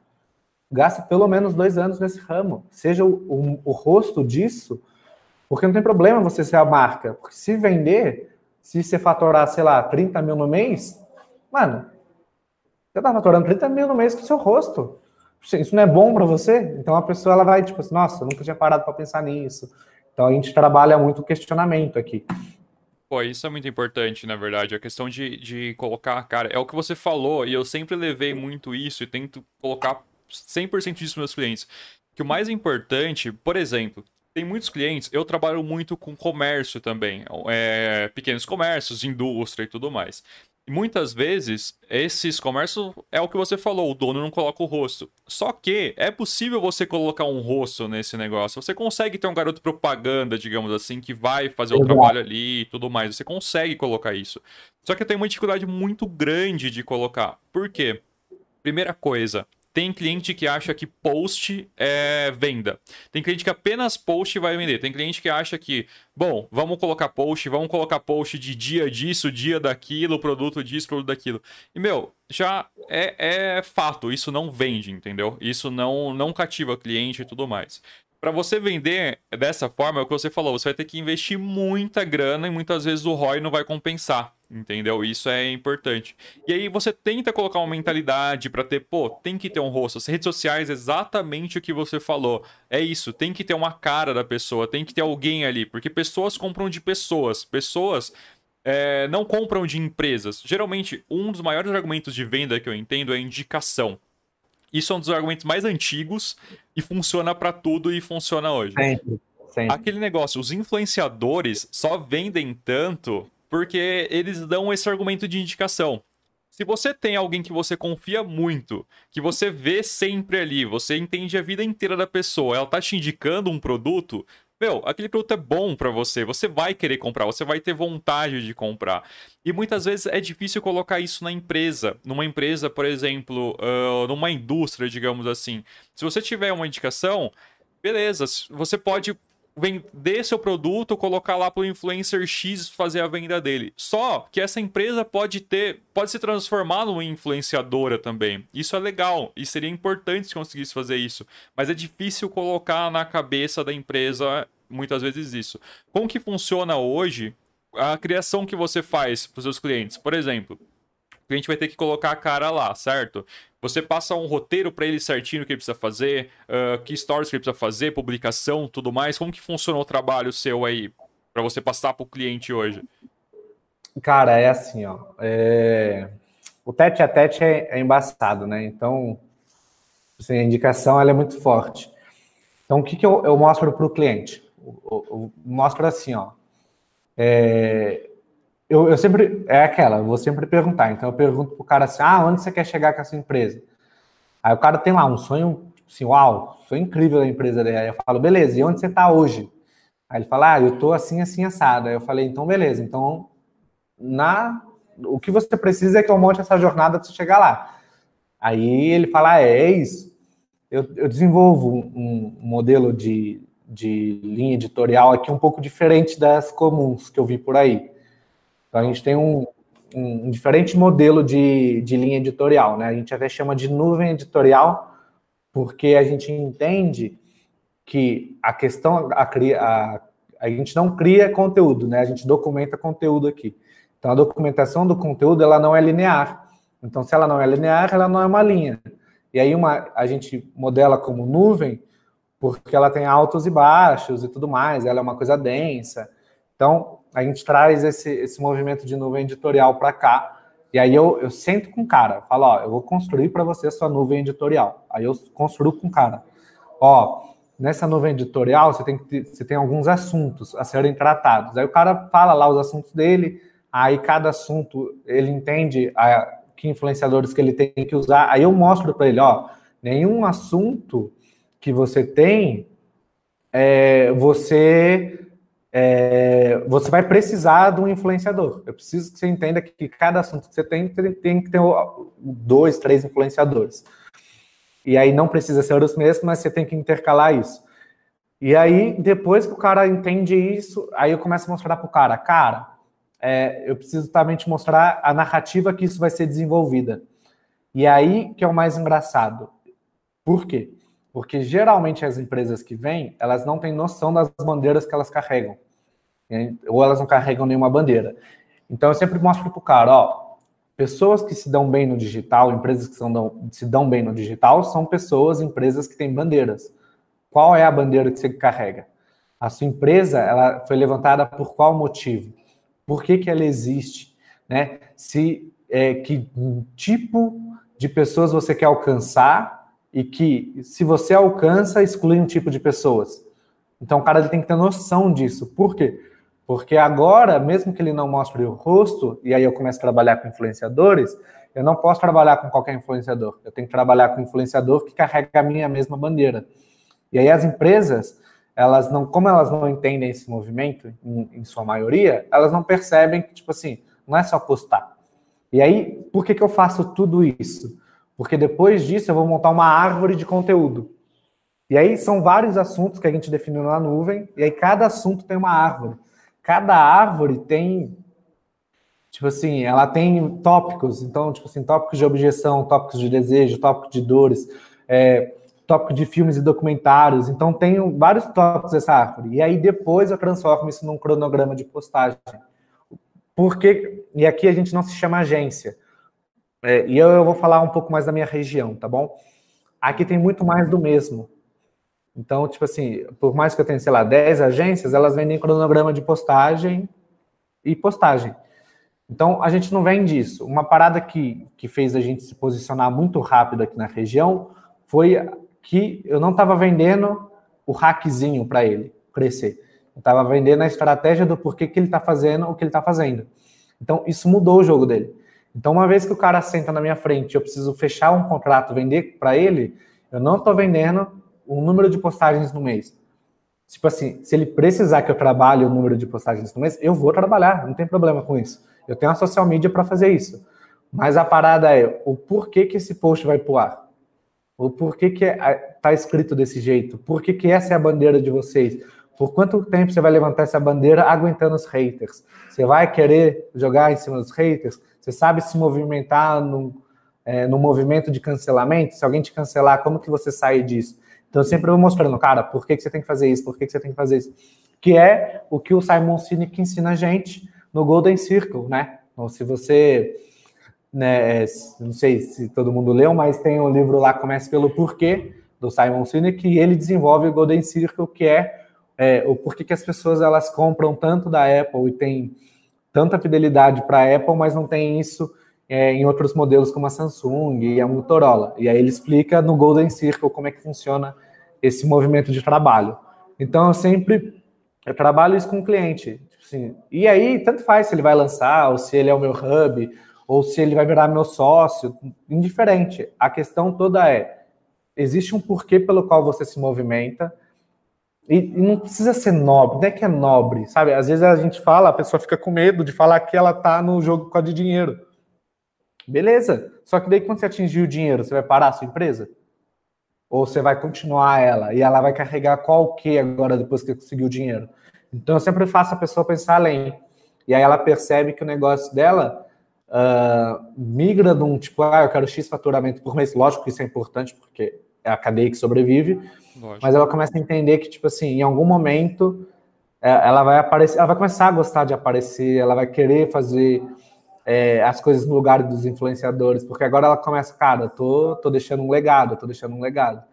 gasta pelo menos dois anos nesse ramo, seja o, o, o rosto disso, porque não tem problema você ser a marca. Porque se vender, se você faturar, sei lá, 30 mil no mês, Mano, você tá faturando 30 mil no mês com o seu rosto. Isso não é bom para você? Então a pessoa ela vai, tipo assim, nossa, eu nunca tinha parado para pensar nisso. Então a gente trabalha muito o questionamento aqui. Pô, isso é muito importante, na verdade. A questão de, de colocar, cara, é o que você falou, e eu sempre levei muito isso e tento colocar 100% disso meus clientes. Que o mais importante, por exemplo, tem muitos clientes, eu trabalho muito com comércio também, é, pequenos comércios, indústria e tudo mais muitas vezes, esses comércios é o que você falou, o dono não coloca o rosto. Só que é possível você colocar um rosto nesse negócio. Você consegue ter um garoto propaganda, digamos assim, que vai fazer o trabalho ali e tudo mais. Você consegue colocar isso. Só que tem uma dificuldade muito grande de colocar. Por quê? Primeira coisa, tem cliente que acha que post é venda. Tem cliente que apenas post vai vender. Tem cliente que acha que, bom, vamos colocar post, vamos colocar post de dia disso, dia daquilo, produto disso, produto daquilo. E, meu, já é, é fato, isso não vende, entendeu? Isso não, não cativa cliente e tudo mais. Para você vender dessa forma, é o que você falou, você vai ter que investir muita grana e muitas vezes o ROI não vai compensar, entendeu? Isso é importante. E aí você tenta colocar uma mentalidade para ter, pô, tem que ter um rosto. As redes sociais, exatamente o que você falou. É isso, tem que ter uma cara da pessoa, tem que ter alguém ali, porque pessoas compram de pessoas. Pessoas é, não compram de empresas. Geralmente, um dos maiores argumentos de venda que eu entendo é indicação. Isso é um dos argumentos mais antigos e funciona para tudo e funciona hoje. Sempre, sempre. Aquele negócio, os influenciadores só vendem tanto porque eles dão esse argumento de indicação. Se você tem alguém que você confia muito, que você vê sempre ali, você entende a vida inteira da pessoa, ela tá te indicando um produto, meu, aquele produto é bom para você, você vai querer comprar, você vai ter vontade de comprar. E muitas vezes é difícil colocar isso na empresa. Numa empresa, por exemplo, uh, numa indústria, digamos assim. Se você tiver uma indicação, beleza, você pode vender seu produto, colocar lá para o influencer X fazer a venda dele. Só que essa empresa pode ter, pode se transformar numa influenciadora também. Isso é legal e seria importante se conseguisse fazer isso, mas é difícil colocar na cabeça da empresa muitas vezes isso. Como que funciona hoje a criação que você faz para os seus clientes? Por exemplo, o cliente vai ter que colocar a cara lá, certo? Você passa um roteiro para ele certinho que ele precisa fazer, uh, que stories que ele precisa fazer, publicação, tudo mais. Como que funciona o trabalho seu aí para você passar para o cliente hoje? Cara, é assim, ó. É... O tete a tete é, é embaçado, né? Então, assim, a indicação ela é muito forte. Então, o que, que eu, eu mostro para o cliente? Eu, eu mostro assim, ó. É, eu, eu sempre. É aquela, eu vou sempre perguntar. Então eu pergunto pro cara assim: ah, onde você quer chegar com essa empresa? Aí o cara tem lá um sonho, assim, uau, sonho incrível da empresa dele. Aí eu falo, beleza, e onde você tá hoje? Aí ele fala, ah, eu tô assim, assim, assado. Aí eu falei, então beleza, então na o que você precisa é que eu monte essa jornada para você chegar lá. Aí ele fala, ah, é, é isso. Eu, eu desenvolvo um, um modelo de, de linha editorial aqui um pouco diferente das comuns que eu vi por aí. Então, a gente tem um, um, diferente modelo de, de linha editorial, né? A gente até chama de nuvem editorial, porque a gente entende que a questão, a, a, a gente não cria conteúdo, né? A gente documenta conteúdo aqui. Então, a documentação do conteúdo, ela não é linear. Então, se ela não é linear, ela não é uma linha. E aí, uma, a gente modela como nuvem, porque ela tem altos e baixos e tudo mais, ela é uma coisa densa. Então, a gente traz esse, esse movimento de nuvem editorial para cá. E aí eu, eu sento com o cara, falo, ó, eu vou construir para você a sua nuvem editorial. Aí eu construo com o cara. Ó, nessa nuvem editorial você tem, que, você tem alguns assuntos a serem tratados. Aí o cara fala lá os assuntos dele, aí cada assunto ele entende a, que influenciadores que ele tem que usar. Aí eu mostro para ele, ó, nenhum assunto que você tem, é, você é, você vai precisar de um influenciador. Eu preciso que você entenda que cada assunto que você tem tem que ter dois, três influenciadores. E aí não precisa ser os mesmos, mas você tem que intercalar isso. E aí, depois que o cara entende isso, aí eu começo a mostrar para o cara, cara, é, eu preciso também te mostrar a narrativa que isso vai ser desenvolvida. E aí que é o mais engraçado. Por quê? Porque geralmente as empresas que vêm, elas não têm noção das bandeiras que elas carregam ou elas não carregam nenhuma bandeira. Então eu sempre mostro para o cara, ó, pessoas que se dão bem no digital, empresas que dão, se dão bem no digital, são pessoas, empresas que têm bandeiras. Qual é a bandeira que você carrega? A sua empresa, ela foi levantada por qual motivo? Por que, que ela existe? Né? Se é, que tipo de pessoas você quer alcançar e que, se você alcança, exclui um tipo de pessoas. Então, o cara ele tem que ter noção disso. Por quê? Porque agora, mesmo que ele não mostre o rosto, e aí eu começo a trabalhar com influenciadores, eu não posso trabalhar com qualquer influenciador. Eu tenho que trabalhar com um influenciador que carrega a minha mesma bandeira. E aí as empresas, elas não, como elas não entendem esse movimento, em, em sua maioria, elas não percebem que, tipo assim, não é só postar. E aí, por que, que eu faço tudo isso? Porque depois disso eu vou montar uma árvore de conteúdo. E aí são vários assuntos que a gente definiu na nuvem, e aí cada assunto tem uma árvore. Cada árvore tem, tipo assim, ela tem tópicos. Então, tipo assim, tópicos de objeção, tópicos de desejo, tópicos de dores, é, tópico de filmes e documentários. Então, tem vários tópicos dessa árvore. E aí depois eu transformo isso num cronograma de postagem. Porque, e aqui a gente não se chama agência. É, e eu, eu vou falar um pouco mais da minha região, tá bom? Aqui tem muito mais do mesmo. Então, tipo assim, por mais que eu tenha, sei lá, 10 agências, elas vendem cronograma de postagem e postagem. Então, a gente não vende isso. Uma parada que, que fez a gente se posicionar muito rápido aqui na região foi que eu não estava vendendo o hackzinho para ele crescer. Eu estava vendendo a estratégia do porquê que ele está fazendo o que ele está fazendo. Então, isso mudou o jogo dele. Então, uma vez que o cara senta na minha frente eu preciso fechar um contrato, vender para ele, eu não estou vendendo um número de postagens no mês. Tipo assim, se ele precisar que eu trabalhe o número de postagens no mês, eu vou trabalhar, não tem problema com isso. Eu tenho a social media para fazer isso. Mas a parada é o porquê que esse post vai pro ar. O porquê que está escrito desse jeito. Por que, que essa é a bandeira de vocês. Por quanto tempo você vai levantar essa bandeira aguentando os haters? Você vai querer jogar em cima dos haters? Você sabe se movimentar no, é, no movimento de cancelamento? Se alguém te cancelar, como que você sai disso? Então, eu sempre vou mostrando, cara, por que, que você tem que fazer isso, por que, que você tem que fazer isso. Que é o que o Simon Sinek ensina a gente no Golden Circle, né? Então, se você, né, não sei se todo mundo leu, mas tem um livro lá, Comece pelo Porquê, do Simon Sinek, e ele desenvolve o Golden Circle, que é, é o porquê que as pessoas elas compram tanto da Apple e tem tanta fidelidade para a Apple, mas não tem isso é, em outros modelos como a Samsung e a Motorola. E aí ele explica no Golden Circle como é que funciona esse movimento de trabalho. Então, eu sempre eu trabalho isso com o cliente. Tipo assim, e aí, tanto faz se ele vai lançar, ou se ele é o meu hub, ou se ele vai virar meu sócio, indiferente. A questão toda é: existe um porquê pelo qual você se movimenta, e, e, não precisa ser nobre, não é que é nobre, sabe? Às vezes a gente fala, a pessoa fica com medo de falar que ela tá no jogo com a de dinheiro. Beleza, só que daí quando você atingir o dinheiro, você vai parar a sua empresa? Ou você vai continuar ela e ela vai carregar qual que agora depois que conseguiu o dinheiro? Então eu sempre faço a pessoa pensar além. E aí ela percebe que o negócio dela uh, migra de um tipo, ah, eu quero X faturamento por mês. Lógico que isso é importante, porque é a cadeia que sobrevive. Lógico. Mas ela começa a entender que, tipo assim, em algum momento é, ela vai aparecer, ela vai começar a gostar de aparecer, ela vai querer fazer é, as coisas no lugar dos influenciadores, porque agora ela começa, cara, tô, tô deixando um legado, tô deixando um legado.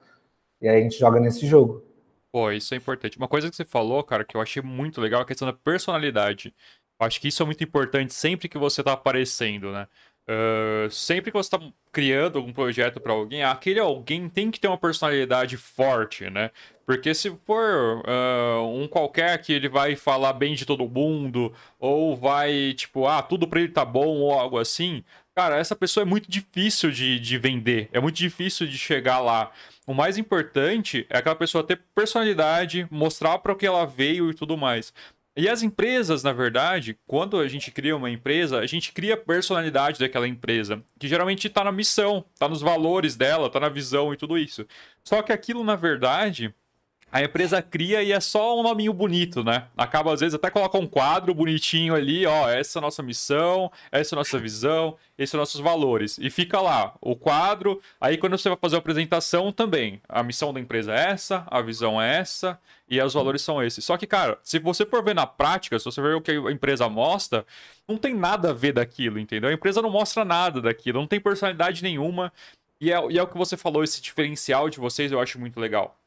E aí a gente joga nesse jogo. Pô, isso é importante. Uma coisa que você falou, cara, que eu achei muito legal é a questão da personalidade. Eu acho que isso é muito importante sempre que você tá aparecendo, né? Uh, sempre que você está criando algum projeto para alguém, aquele alguém tem que ter uma personalidade forte, né? Porque se for uh, um qualquer que ele vai falar bem de todo mundo, ou vai, tipo, ah, tudo para ele tá bom, ou algo assim, cara, essa pessoa é muito difícil de, de vender, é muito difícil de chegar lá. O mais importante é aquela pessoa ter personalidade, mostrar para o que ela veio e tudo mais. E as empresas, na verdade, quando a gente cria uma empresa, a gente cria a personalidade daquela empresa, que geralmente está na missão, está nos valores dela, está na visão e tudo isso. Só que aquilo, na verdade, a empresa cria e é só um nominho bonito, né? Acaba, às vezes, até coloca um quadro bonitinho ali, ó, essa é a nossa missão, essa é a nossa visão, esses são nossos valores. E fica lá, o quadro, aí quando você vai fazer a apresentação também, a missão da empresa é essa, a visão é essa, e os valores são esses. Só que, cara, se você for ver na prática, se você ver o que a empresa mostra, não tem nada a ver daquilo, entendeu? A empresa não mostra nada daquilo, não tem personalidade nenhuma, e é, e é o que você falou, esse diferencial de vocês eu acho muito legal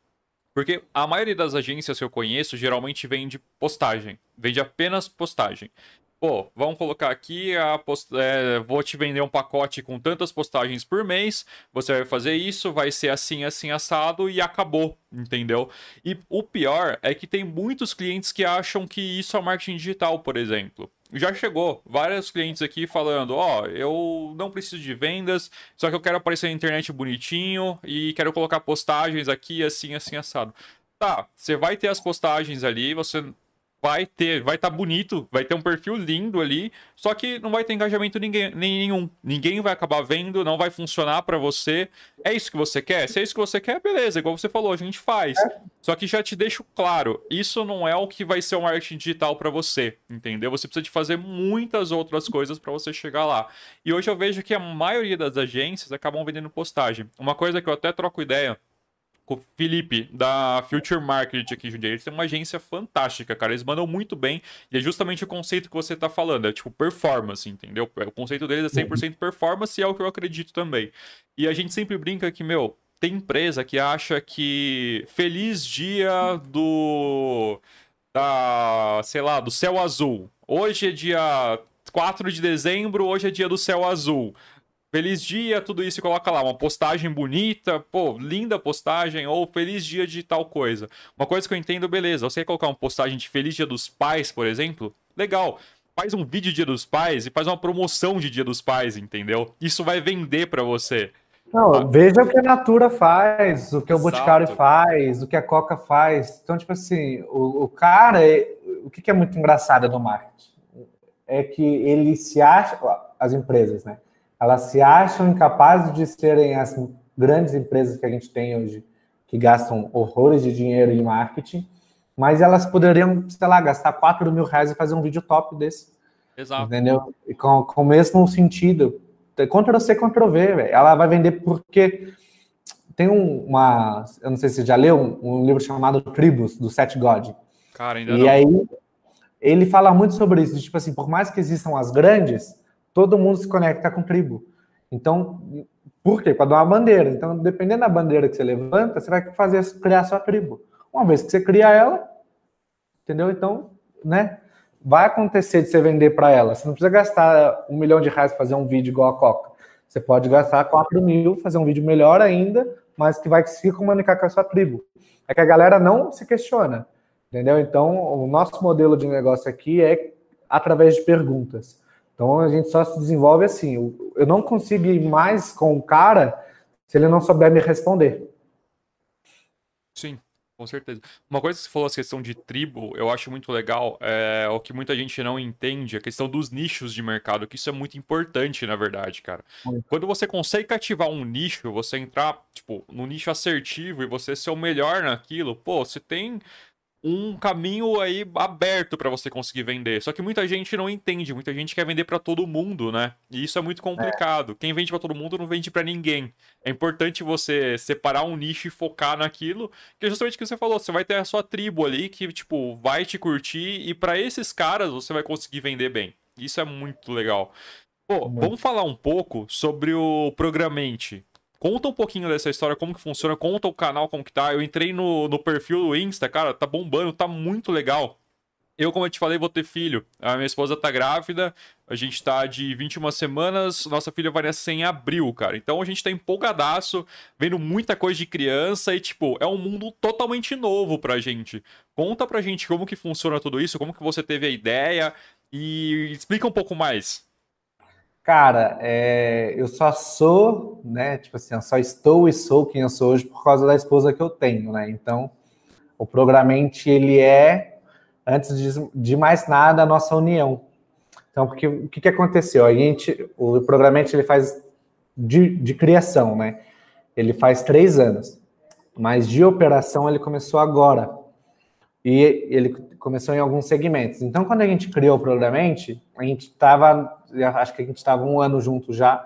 porque a maioria das agências que eu conheço geralmente vende postagem. Vende apenas postagem. Pô, vamos colocar aqui, a post... É, vou te vender um pacote com tantas postagens por mês, você vai fazer isso, vai ser assim, assim, assado e acabou, entendeu? E o pior é que tem muitos clientes que acham que isso é marketing digital, por exemplo já chegou vários clientes aqui falando: Ó, oh, eu não preciso de vendas, só que eu quero aparecer na internet bonitinho e quero colocar postagens aqui, assim, assim, assado. Tá, você vai ter as postagens ali, você vai ter, vai estar tá bonito, vai ter um perfil lindo ali, só que não vai ter engajamento ninguém, nenhum. Ninguém vai acabar vendo, não vai funcionar para você. É isso que você quer? Se é isso que você quer, beleza, igual você falou, a gente faz. Só que já te deixo claro, isso não é o que vai ser o marketing digital para você, entendeu? Você precisa de fazer muitas outras coisas para você chegar lá. E hoje eu vejo que a maioria das agências acabam vendendo postagem. Uma coisa que eu até troco ideia com o Felipe, da Future Market aqui, Jundiaí. Eles têm uma agência fantástica, cara. Eles mandam muito bem. E é justamente o conceito que você tá falando. É tipo performance, entendeu? O conceito deles é 100% performance e é o que eu acredito também. E a gente sempre brinca que, meu, tem empresa que acha que feliz dia do. Da, sei lá, do céu azul. Hoje é dia 4 de dezembro, hoje é dia do céu azul. Feliz dia, tudo isso, e coloca lá uma postagem bonita, pô, linda postagem, ou feliz dia de tal coisa. Uma coisa que eu entendo, beleza, você quer colocar uma postagem de feliz dia dos pais, por exemplo? Legal. Faz um vídeo de dia dos pais e faz uma promoção de dia dos pais, entendeu? Isso vai vender para você. Não, ah. veja o que a Natura faz, o que o Boticário faz, o que a Coca faz. Então, tipo assim, o, o cara, é, o que, que é muito engraçado no marketing? É que ele se acha, as empresas, né? Elas se acham incapazes de serem as grandes empresas que a gente tem hoje, que gastam horrores de dinheiro em marketing, mas elas poderiam, sei lá, gastar 4 mil reais e fazer um vídeo top desse. Exato. Entendeu? E com, com o mesmo sentido. Ctrl C, Ctrl V, véio. ela vai vender porque tem uma, eu não sei se você já leu, um, um livro chamado Tribus, do Seth God. Cara, ainda e não. aí, ele fala muito sobre isso, de, tipo assim, por mais que existam as grandes, todo mundo se conecta com tribo. Então, por quê? Para dar uma bandeira. Então, dependendo da bandeira que você levanta, você vai fazer criar sua tribo. Uma vez que você cria ela, entendeu? Então, né? Vai acontecer de você vender para ela. Você não precisa gastar um milhão de reais para fazer um vídeo igual a Coca. Você pode gastar 4 mil, fazer um vídeo melhor ainda, mas que vai se comunicar com a sua tribo. É que a galera não se questiona, entendeu? Então, o nosso modelo de negócio aqui é através de perguntas. Então a gente só se desenvolve assim. Eu não consigo ir mais com o cara se ele não souber me responder. Sim, com certeza. Uma coisa que você falou, a questão de tribo, eu acho muito legal, é o que muita gente não entende, a questão dos nichos de mercado, que isso é muito importante, na verdade, cara. Quando você consegue cativar um nicho, você entrar, tipo, no nicho assertivo e você ser o melhor naquilo, pô, você tem um caminho aí aberto para você conseguir vender. Só que muita gente não entende, muita gente quer vender para todo mundo, né? E isso é muito complicado. É. Quem vende para todo mundo não vende para ninguém. É importante você separar um nicho e focar naquilo, que é justamente o que você falou, você vai ter a sua tribo ali que tipo vai te curtir e para esses caras você vai conseguir vender bem. Isso é muito legal. Pô, muito. vamos falar um pouco sobre o Programente. Conta um pouquinho dessa história, como que funciona, conta o canal como que tá. Eu entrei no, no perfil do Insta, cara, tá bombando, tá muito legal. Eu, como eu te falei, vou ter filho. A minha esposa tá grávida, a gente tá de 21 semanas, nossa filha vai nascer em abril, cara. Então a gente tá empolgadaço, vendo muita coisa de criança e, tipo, é um mundo totalmente novo pra gente. Conta pra gente como que funciona tudo isso, como que você teve a ideia e explica um pouco mais. Cara, é, eu só sou, né? Tipo assim, eu só estou e sou quem eu sou hoje por causa da esposa que eu tenho, né? Então, o Programente, ele é, antes de, de mais nada, a nossa união. Então, porque, o que, que aconteceu? A gente, o Programente, ele faz de, de criação, né? Ele faz três anos, mas de operação ele começou agora. E ele começou em alguns segmentos. Então, quando a gente criou o Programente, a gente estava acho que a gente estava um ano junto já.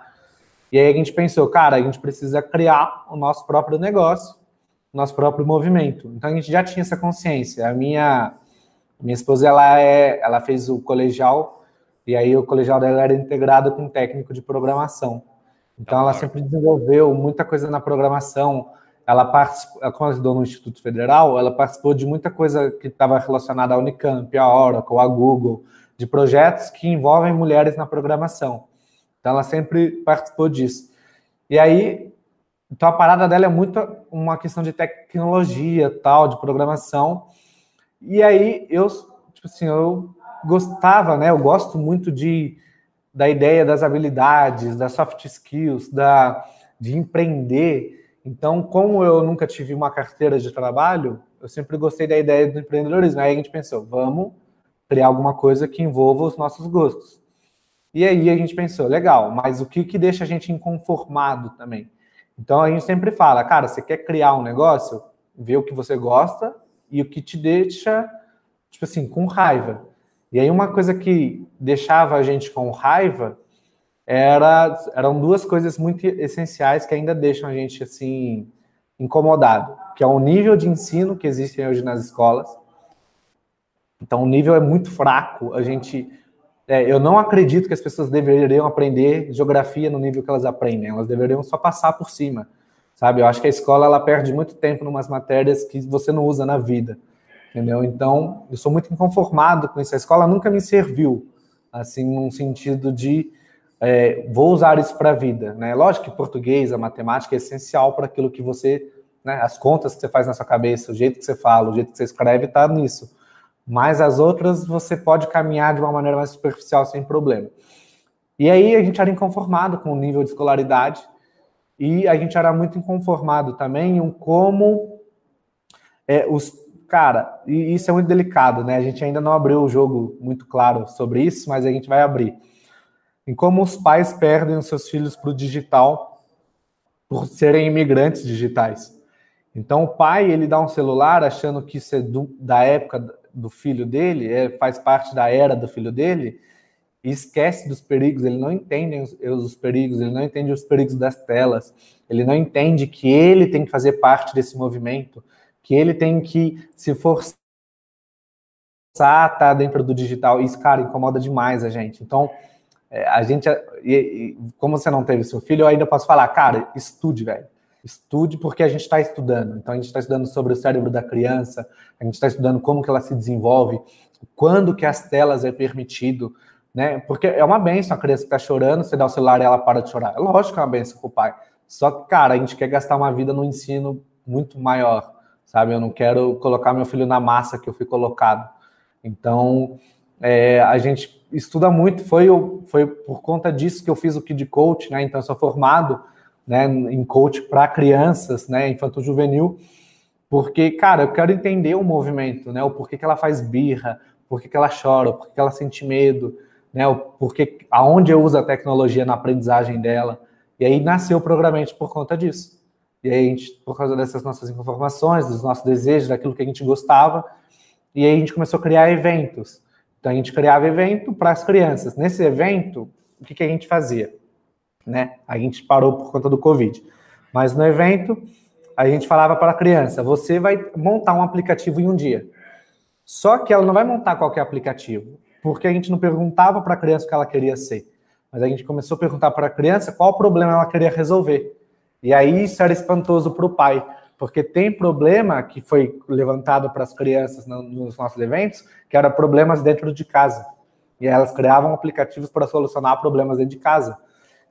E aí a gente pensou, cara, a gente precisa criar o nosso próprio negócio, o nosso próprio movimento. Então a gente já tinha essa consciência. A minha minha esposa ela é, ela fez o colegial e aí o colegial dela era integrado com técnico de programação. Então ela sempre desenvolveu muita coisa na programação. Ela participou, como ela no Instituto Federal, ela participou de muita coisa que estava relacionada à Unicamp, à Oracle, à Google de projetos que envolvem mulheres na programação. Então, ela sempre participou disso. E aí, então a parada dela é muito uma questão de tecnologia, tal, de programação. E aí, eu, tipo assim, eu gostava, né? Eu gosto muito de da ideia das habilidades, das soft skills, da de empreender. Então, como eu nunca tive uma carteira de trabalho, eu sempre gostei da ideia do empreendedorismo. Aí a gente pensou, vamos criar alguma coisa que envolva os nossos gostos. E aí a gente pensou, legal, mas o que, que deixa a gente inconformado também? Então a gente sempre fala, cara, você quer criar um negócio, vê o que você gosta e o que te deixa, tipo assim, com raiva. E aí uma coisa que deixava a gente com raiva era, eram duas coisas muito essenciais que ainda deixam a gente assim incomodado, que é o nível de ensino que existe hoje nas escolas. Então o nível é muito fraco. A gente, é, eu não acredito que as pessoas deveriam aprender geografia no nível que elas aprendem. Elas deveriam só passar por cima, sabe? Eu acho que a escola ela perde muito tempo em umas matérias que você não usa na vida entendeu? Então, eu sou muito inconformado com isso. A escola nunca me serviu, assim, num sentido de é, vou usar isso para a vida, né? Lógico que português, a matemática é essencial para aquilo que você, né? As contas que você faz na sua cabeça, o jeito que você fala, o jeito que você escreve, está nisso. Mas as outras você pode caminhar de uma maneira mais superficial sem problema. E aí a gente era inconformado com o nível de escolaridade e a gente era muito inconformado também em como é, os cara, e isso é muito delicado, né? A gente ainda não abriu o jogo muito claro sobre isso, mas a gente vai abrir. Em como os pais perdem os seus filhos para o digital por serem imigrantes digitais. Então, o pai ele dá um celular achando que isso é do, da época do filho dele, é, faz parte da era do filho dele, e esquece dos perigos. Ele não entende os, os perigos, ele não entende os perigos das telas, ele não entende que ele tem que fazer parte desse movimento que ele tem que se forçar a estar dentro do digital. Isso, cara, incomoda demais a gente. Então, a gente, como você não teve seu filho, eu ainda posso falar, cara, estude, velho. Estude porque a gente está estudando. Então, a gente está estudando sobre o cérebro da criança, a gente está estudando como que ela se desenvolve, quando que as telas é permitido, né? Porque é uma benção a criança que está chorando, você dá o celular e ela para de chorar. É lógico que é uma benção o pai. Só que, cara, a gente quer gastar uma vida no ensino muito maior sabe? Eu não quero colocar meu filho na massa que eu fui colocado. Então, é, a gente estuda muito, foi, foi por conta disso que eu fiz o Kid Coach, né? Então, eu sou formado né, em coach para crianças, né, infanto-juvenil, porque, cara, eu quero entender o movimento, né? O porquê que ela faz birra, porquê que ela chora, porquê que ela sente medo, né? O porquê, aonde eu uso a tecnologia na aprendizagem dela. E aí nasceu o Programante por conta disso. E aí a gente, por causa dessas nossas informações, dos nossos desejos, daquilo que a gente gostava, e aí a gente começou a criar eventos. Então a gente criava evento para as crianças. Nesse evento, o que, que a gente fazia? Né? A gente parou por conta do Covid. Mas no evento, a gente falava para a criança: você vai montar um aplicativo em um dia. Só que ela não vai montar qualquer aplicativo, porque a gente não perguntava para a criança o que ela queria ser. Mas a gente começou a perguntar para a criança qual problema ela queria resolver. E aí isso era espantoso para o pai, porque tem problema que foi levantado para as crianças nos nossos eventos, que era problemas dentro de casa. E elas criavam aplicativos para solucionar problemas dentro de casa.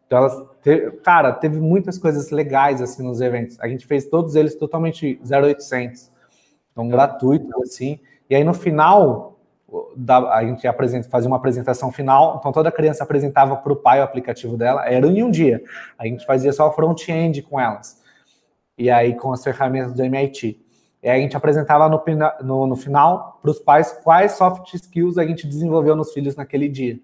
Então elas, te, cara, teve muitas coisas legais assim nos eventos. A gente fez todos eles totalmente 0800, então gratuitos assim. E aí no final a gente apresenta, fazia uma apresentação final, então toda criança apresentava para o pai o aplicativo dela, era em um dia. A gente fazia só front-end com elas, e aí com as ferramentas do MIT. E a gente apresentava no, no, no final para os pais quais soft skills a gente desenvolveu nos filhos naquele dia.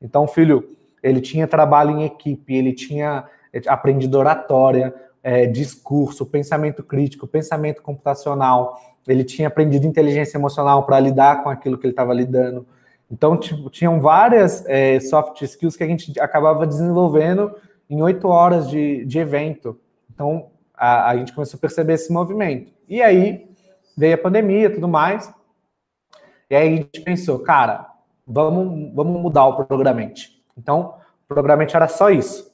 Então o filho, ele tinha trabalho em equipe, ele tinha aprendido oratória, é, discurso, pensamento crítico, pensamento computacional, ele tinha aprendido inteligência emocional para lidar com aquilo que ele estava lidando. Então, tinham várias é, soft skills que a gente acabava desenvolvendo em oito horas de, de evento. Então, a, a, gente começou a perceber esse movimento. E aí, veio a pandemia e tudo mais. E aí a gente pensou, cara, vamos, vamos mudar o Programante. Então, o Programante era só isso.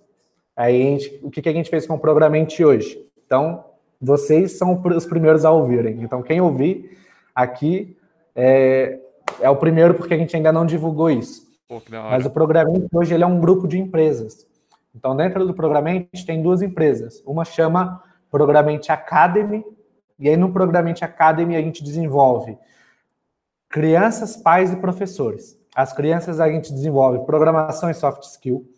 Aí, gente, o que, que a gente fez com o Programante hoje? Então, vocês são os primeiros a ouvirem. Então, quem ouvir aqui é, é o primeiro porque a gente ainda não divulgou isso. Pô, Mas o Programante hoje ele é um grupo de empresas. Então, dentro do Programante tem duas empresas. Uma chama Programante Academy, e aí no Programante Academy a gente desenvolve crianças, pais e professores. As crianças a gente desenvolve programação e soft skill.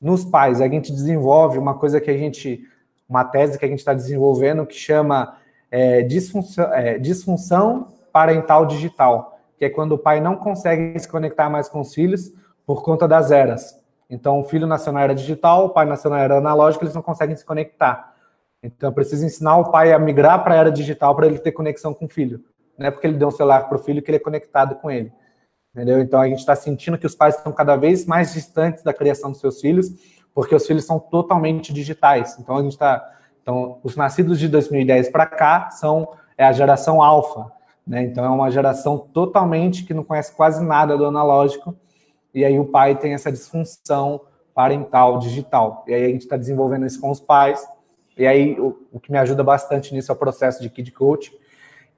Nos pais a gente desenvolve uma coisa que a gente uma tese que a gente está desenvolvendo que chama é, disfunção, é, disfunção parental digital. que é quando o pai não consegue se conectar mais com os filhos por conta das eras. Então, o filho nasceu na era digital, o pai nasceu na era analógica, eles não conseguem se conectar. Então, precisa ensinar o pai a migrar para a era digital para ele ter conexão com o filho. Não é porque ele deu um celular para o filho que ele é conectado com ele. Entendeu? Então, a gente está sentindo que os pais estão cada vez mais distantes da criação dos seus filhos, porque os filhos são totalmente digitais. Então, a gente está. Então, os nascidos de 2010 para cá são é a geração alfa. Né? Então, é uma geração totalmente que não conhece quase nada do analógico e aí o pai tem essa disfunção parental digital. E aí a gente está desenvolvendo isso com os pais, e aí o, o, que me ajuda bastante nisso é o processo de Kid Coach.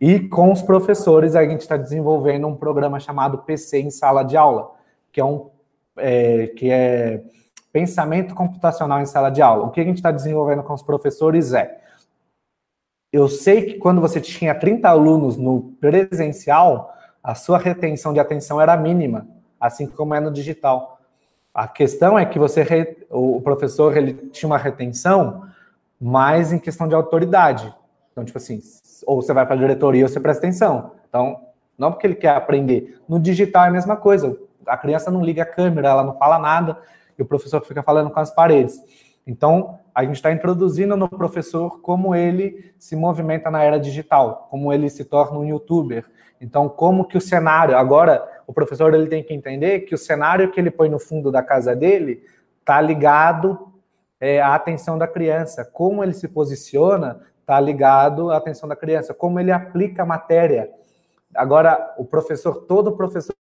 E com os professores, a gente está desenvolvendo um programa chamado PC em sala de aula, que é um é, que é pensamento computacional em sala de aula. O que a gente está desenvolvendo com os professores é eu sei que quando você tinha 30 alunos no presencial, a sua retenção de atenção era mínima assim como é no digital. A questão é que você o professor ele tinha uma retenção mais em questão de autoridade. Então, tipo assim, ou você vai para a diretoria ou você presta atenção. Então, não porque ele quer aprender. No digital é a mesma coisa. A criança não liga a câmera, ela não fala nada e o professor fica falando com as paredes. Então, a gente está introduzindo no professor como ele se movimenta na era digital, como ele se torna um youtuber. Então, como que o cenário, agora o professor ele tem que entender que o cenário que ele põe no fundo da casa dele está ligado é, à atenção da criança. Como ele se posiciona está ligado à atenção da criança. Como ele aplica a matéria. Agora, o professor, todo professor,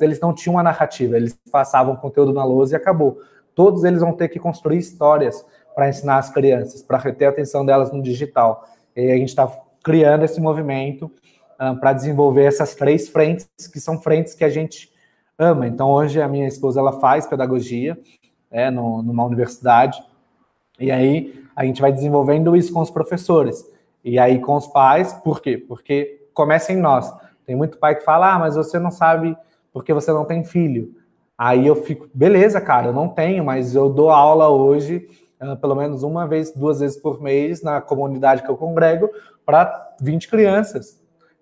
eles não tinham uma narrativa, eles passavam conteúdo na lousa e acabou. Todos eles vão ter que construir histórias para ensinar as crianças, para reter a atenção delas no digital. E a gente está criando esse movimento uh, para desenvolver essas três frentes, que são frentes que a gente ama. Então, hoje a minha esposa ela faz pedagogia é, no, numa universidade, e aí a gente vai desenvolvendo isso com os professores. E aí com os pais, por quê? Porque começa em nós. Tem muito pai que fala, ah, mas você não sabe porque você não tem filho. Aí eu fico, beleza, cara, eu não tenho, mas eu dou aula hoje, uh, pelo menos uma vez, duas vezes por mês, na comunidade que eu congrego, para 20 crianças.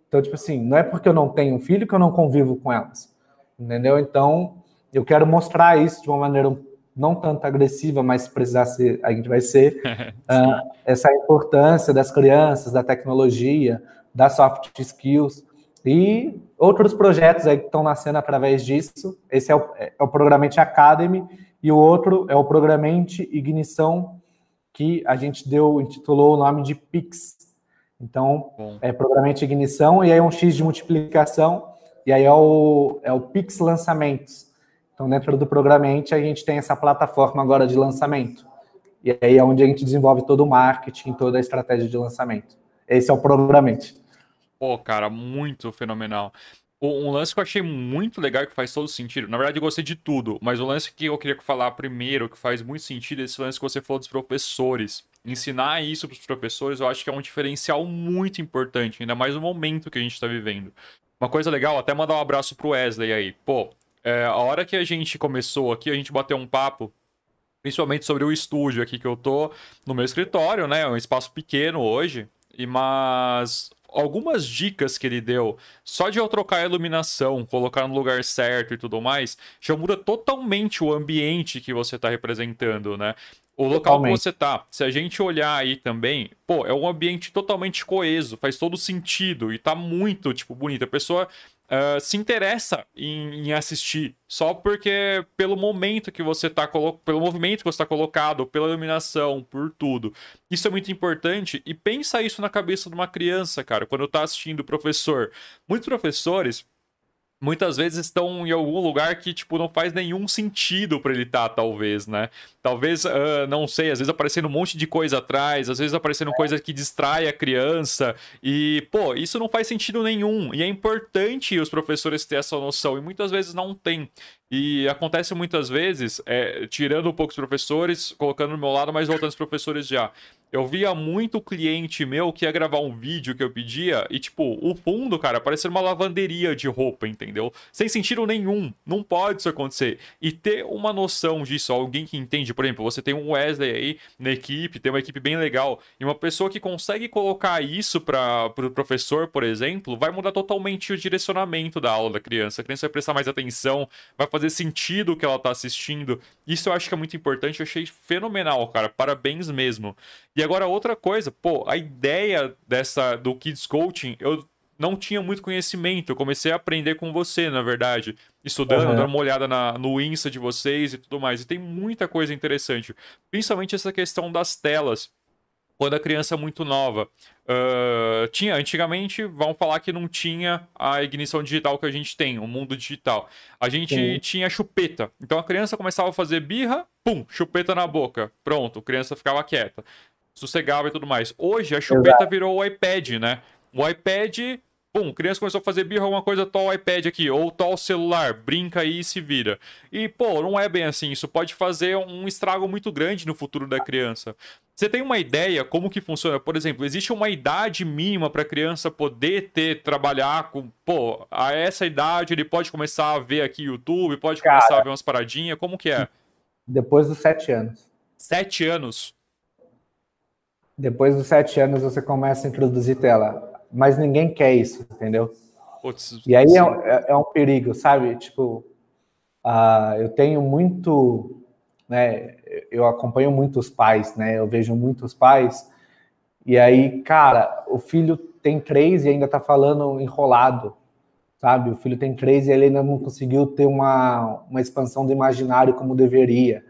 Então, tipo assim, não é porque eu não tenho um filho que eu não convivo com elas. Entendeu? Então, eu quero mostrar isso de uma maneira não tanto agressiva, mas se precisar ser, a gente vai ser, uh, essa importância das crianças, da tecnologia, das soft skills e outros projetos aí que estão nascendo através disso. Esse é o, é o Programante Academy e o outro é o Programante Ignição, que a gente deu, intitulou o nome de PIX, então, Bom. é programante ignição e aí é um X de multiplicação, e aí é o, é o Pix Lançamentos. Então, dentro do Programante, a gente tem essa plataforma agora de lançamento. E aí é onde a gente desenvolve todo o marketing, toda a estratégia de lançamento. Esse é o Programante. Pô, cara, muito fenomenal. Um lance que eu achei muito legal, que faz todo sentido. Na verdade, eu gostei de tudo, mas o lance que eu queria falar primeiro, que faz muito sentido, é esse lance que você falou dos professores. Ensinar isso para os professores, eu acho que é um diferencial muito importante, ainda mais no momento que a gente está vivendo. Uma coisa legal, até mandar um abraço pro Wesley aí. Pô, é, a hora que a gente começou aqui, a gente bateu um papo, principalmente sobre o estúdio aqui que eu tô no meu escritório, né? É um espaço pequeno hoje, e mas algumas dicas que ele deu, só de eu trocar a iluminação, colocar no lugar certo e tudo mais, já muda totalmente o ambiente que você está representando, né? O local totalmente. que você tá, se a gente olhar aí também, pô, é um ambiente totalmente coeso, faz todo sentido e tá muito, tipo, bonito. A pessoa uh, se interessa em, em, assistir só porque pelo momento que você tá pelo movimento que você está colocado, pela iluminação, por tudo. Isso é muito importante e pensa isso na cabeça de uma criança, cara, quando tá assistindo o professor. Muitos professores muitas vezes estão em algum lugar que, tipo, não faz nenhum sentido para ele estar, tá, talvez, né? Talvez, uh, não sei, às vezes aparecendo um monte de coisa atrás, às vezes aparecendo coisa que distrai a criança, e, pô, isso não faz sentido nenhum, e é importante os professores ter essa noção, e muitas vezes não tem. E acontece muitas vezes, é, tirando um pouco os professores, colocando no meu lado, mas voltando os professores já. Eu via muito cliente meu que ia gravar um vídeo que eu pedia e, tipo, o fundo, cara, parecia uma lavanderia de roupa, entendeu? Sem sentido nenhum. Não pode isso acontecer. E ter uma noção disso, alguém que entende, por exemplo, você tem um Wesley aí na equipe, tem uma equipe bem legal, e uma pessoa que consegue colocar isso para pro professor, por exemplo, vai mudar totalmente o direcionamento da aula da criança. A criança vai prestar mais atenção, vai fazer sentido o que ela tá assistindo. Isso eu acho que é muito importante, eu achei fenomenal, cara. Parabéns mesmo. E agora outra coisa, pô, a ideia dessa do Kids Coaching, eu não tinha muito conhecimento. Eu comecei a aprender com você, na verdade. Estudando, uhum. dando uma olhada na, no Insta de vocês e tudo mais. E tem muita coisa interessante. Principalmente essa questão das telas. Quando a criança é muito nova. Uh, tinha, antigamente, vamos falar que não tinha a ignição digital que a gente tem, o mundo digital. A gente Sim. tinha chupeta. Então a criança começava a fazer birra, pum, chupeta na boca. Pronto, a criança ficava quieta sossegava e tudo mais. Hoje a chupeta Exato. virou o iPad, né? O iPad, pum, criança começou a fazer birra, alguma coisa, tal o iPad aqui, ou tal o celular, brinca aí e se vira. E, pô, não é bem assim, isso pode fazer um estrago muito grande no futuro da criança. Você tem uma ideia como que funciona? Por exemplo, existe uma idade mínima para a criança poder ter, trabalhar com, pô, a essa idade ele pode começar a ver aqui YouTube, pode Cara, começar a ver umas paradinhas, como que é? Depois dos sete anos. Sete anos? Depois dos sete anos você começa a introduzir tela. Mas ninguém quer isso, entendeu? Putz, e aí é, é, é, um perigo, sabe? Tipo, uh, eu tenho muito, né? Eu acompanho muitos pais, né? Eu vejo muitos pais. E aí, cara, o filho tem três e ainda tá falando enrolado, sabe? O filho tem três e ele ainda não conseguiu ter uma, uma expansão do imaginário como deveria,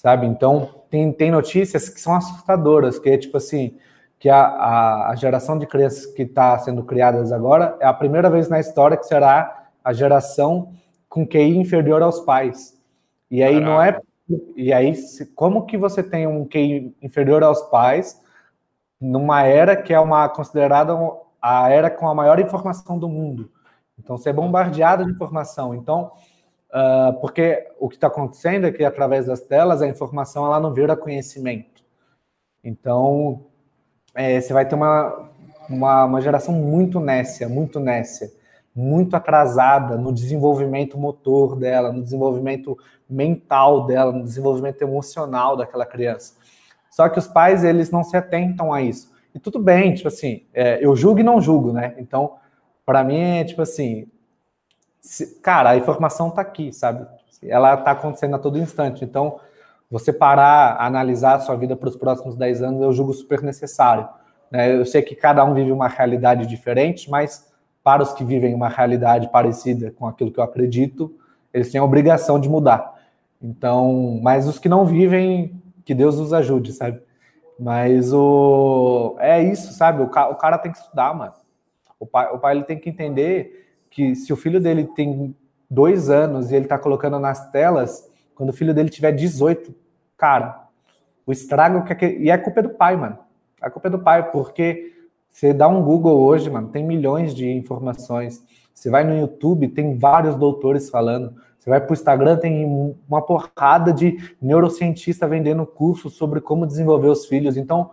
sabe? Então, tem, tem notícias que são assustadoras, que é tipo assim, que a, a, a geração de crianças que está sendo criadas agora é a primeira vez na história que será a geração com QI inferior aos pais. E aí Caraca. não é. E aí, como que você tem um QI inferior aos pais numa era que é uma considerada a era com a maior informação do mundo? Então, você é bombardeado de informação. Então, Uh, porque o que está acontecendo é que através das telas a informação ela não vira conhecimento. Então é, você vai ter uma, uma, uma, geração muito nécia, muito nécia, muito atrasada no desenvolvimento motor dela, no desenvolvimento mental dela, no desenvolvimento emocional daquela criança. Só que os pais eles não se atentam a isso. E tudo bem, tipo assim, é, eu julgo e não julgo, né? Então, para mim é tipo assim, cara, a informação está aqui, sabe? Ela está acontecendo a todo instante. Então, você parar, analisar a sua vida para os próximos 10 anos, eu julgo super necessário. Né? Eu sei que cada um vive uma realidade diferente, mas para os que vivem uma realidade parecida com aquilo que eu acredito, eles têm a obrigação de mudar. Então, mas os que não vivem, que Deus os ajude, sabe? Mas o é isso, sabe? O, ca... o cara tem que estudar, mano. O pai, o pai ele tem que entender que se o filho dele tem dois anos e ele está colocando nas telas, quando o filho dele tiver 18, cara, o estrago que é. E é culpa do pai, mano. A culpa é do pai, porque você dá um Google hoje, mano, tem milhões de informações. Você vai no YouTube, tem vários doutores falando. Você vai para o Instagram, tem uma porrada de neurocientista vendendo cursos sobre como desenvolver os filhos. Então,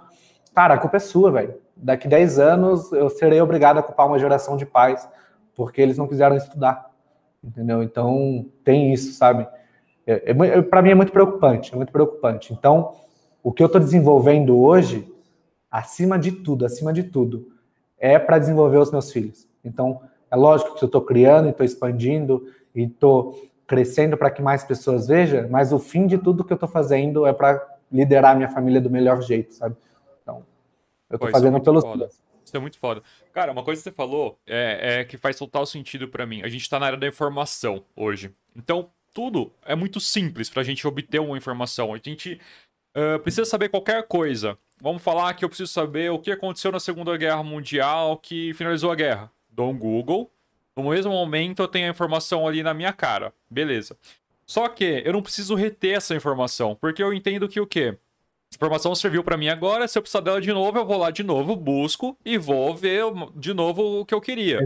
cara, a culpa é sua, velho. Daqui 10 anos eu serei obrigado a culpar uma geração de pais porque eles não quiseram estudar, entendeu? Então tem isso, sabe? É, é, para mim é muito preocupante, é muito preocupante. Então, o que eu estou desenvolvendo hoje, acima de tudo, acima de tudo, é para desenvolver os meus filhos. Então, é lógico que eu estou criando e estou expandindo e estou crescendo para que mais pessoas vejam, mas o fim de tudo que eu estou fazendo é para liderar minha família do melhor jeito, sabe? Então, eu estou é fazendo pelos isso é muito foda. Cara, uma coisa que você falou é, é que faz total sentido para mim. A gente tá na área da informação hoje. Então, tudo é muito simples pra gente obter uma informação. A gente uh, precisa saber qualquer coisa. Vamos falar que eu preciso saber o que aconteceu na Segunda Guerra Mundial que finalizou a guerra. Dou um Google. No mesmo momento eu tenho a informação ali na minha cara. Beleza. Só que eu não preciso reter essa informação, porque eu entendo que o quê? Informação serviu para mim agora, se eu precisar dela de novo, eu vou lá de novo, busco e vou ver de novo o que eu queria.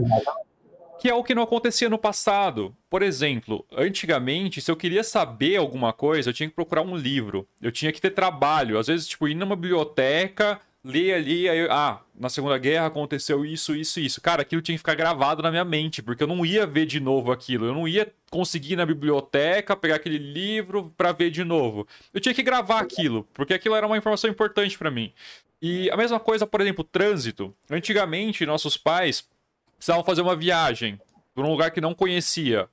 Que é o que não acontecia no passado. Por exemplo, antigamente, se eu queria saber alguma coisa, eu tinha que procurar um livro. Eu tinha que ter trabalho. Às vezes, tipo, ir numa biblioteca, ler ali, aí, ah, na Segunda Guerra aconteceu isso, isso, isso. Cara, aquilo tinha que ficar gravado na minha mente, porque eu não ia ver de novo aquilo. Eu não ia conseguir ir na biblioteca, pegar aquele livro para ver de novo. Eu tinha que gravar aquilo, porque aquilo era uma informação importante para mim. E a mesma coisa, por exemplo, trânsito. Antigamente, nossos pais precisavam fazer uma viagem para um lugar que não conhecia.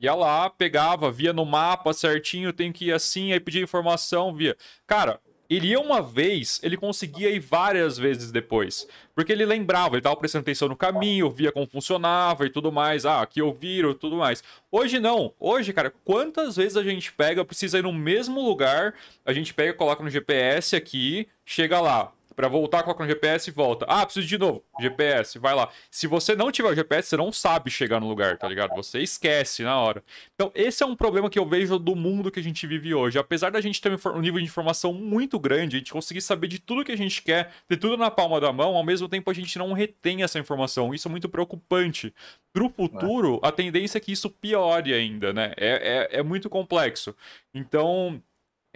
Ia lá, pegava, via no mapa certinho, tem que ir assim, aí pedia informação, via. Cara, ele ia uma vez, ele conseguia ir várias vezes depois. Porque ele lembrava, ele estava prestando atenção no caminho, via como funcionava e tudo mais. Ah, aqui eu viro tudo mais. Hoje não. Hoje, cara, quantas vezes a gente pega, precisa ir no mesmo lugar, a gente pega, coloca no GPS aqui, chega lá. Para voltar, coloca no GPS e volta. Ah, preciso de novo. GPS, vai lá. Se você não tiver o GPS, você não sabe chegar no lugar, tá ligado? Você esquece na hora. Então, esse é um problema que eu vejo do mundo que a gente vive hoje. Apesar da gente ter um nível de informação muito grande, a gente conseguir saber de tudo que a gente quer, ter tudo na palma da mão, ao mesmo tempo a gente não retém essa informação. Isso é muito preocupante. Pro futuro, a tendência é que isso piore ainda, né? É, é, é muito complexo. Então,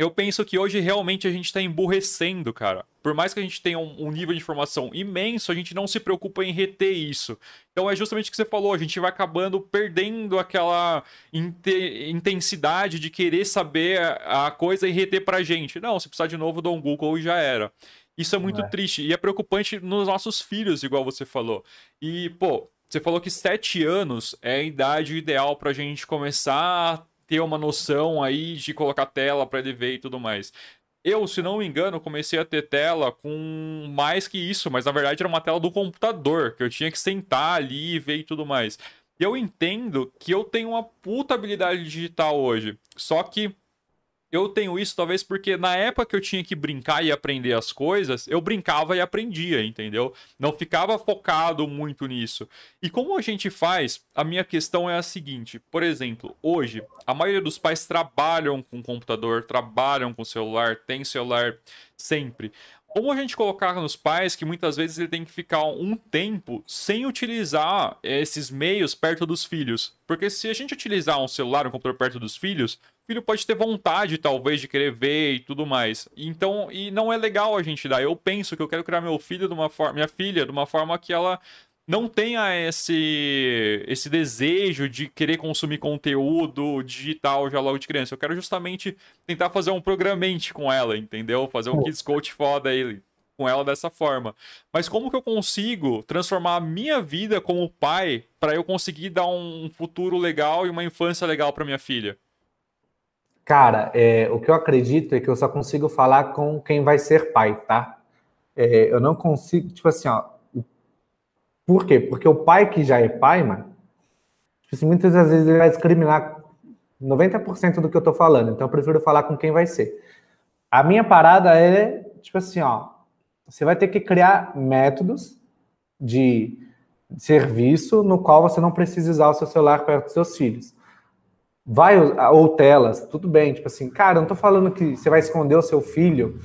eu penso que hoje realmente a gente está emburrecendo, cara. Por mais que a gente tenha um, um, nível de informação imenso, a gente não se preocupa em reter isso. Então é justamente o que você falou, a gente vai acabando perdendo aquela intensidade de querer saber a, a, coisa e reter pra gente. Não, se precisar de novo, dou um Google e já era. Isso é muito é. triste e é preocupante nos nossos filhos, igual você falou. E, pô, você falou que sete anos é a idade ideal pra gente começar a ter uma noção aí de colocar tela para ele ver e tudo mais. Eu, se não me engano, comecei a ter tela com mais que isso, mas na verdade era uma tela do computador, que eu tinha que sentar ali e ver e tudo mais. Eu entendo que eu tenho uma puta habilidade digital hoje. Só que eu tenho isso talvez porque na época que eu tinha que brincar e aprender as coisas, eu brincava e aprendia, entendeu? Não ficava focado muito nisso. E como a gente faz, a minha questão é a seguinte: por exemplo, hoje, a maioria dos pais trabalham com computador, trabalham com celular, tem celular sempre. Como a gente colocar nos pais que muitas vezes ele tem que ficar um tempo sem utilizar esses meios perto dos filhos? Porque se a gente utilizar um celular, um computador perto dos filhos, filho pode ter vontade, talvez, de querer ver e tudo mais. Então, e não é legal a gente dar. Eu penso que eu quero criar meu filho de uma forma, minha filha, de uma forma que ela não tenha esse esse desejo de querer consumir conteúdo digital já logo de criança. Eu quero justamente tentar fazer um programante com ela, entendeu? Fazer um Kids Coach foda aí com ela dessa forma. Mas como que eu consigo transformar a minha vida como pai para eu conseguir dar um futuro legal e uma infância legal para minha filha? Cara, é, o que eu acredito é que eu só consigo falar com quem vai ser pai, tá? É, eu não consigo, tipo assim, ó. Por quê? Porque o pai que já é pai, mano, tipo assim, muitas vezes ele vai discriminar 90% do que eu tô falando. Então eu prefiro falar com quem vai ser. A minha parada é, tipo assim, ó. Você vai ter que criar métodos de serviço no qual você não precisa usar o seu celular perto dos seus filhos vai ou telas, tudo bem, tipo assim, cara, eu não tô falando que você vai esconder o seu filho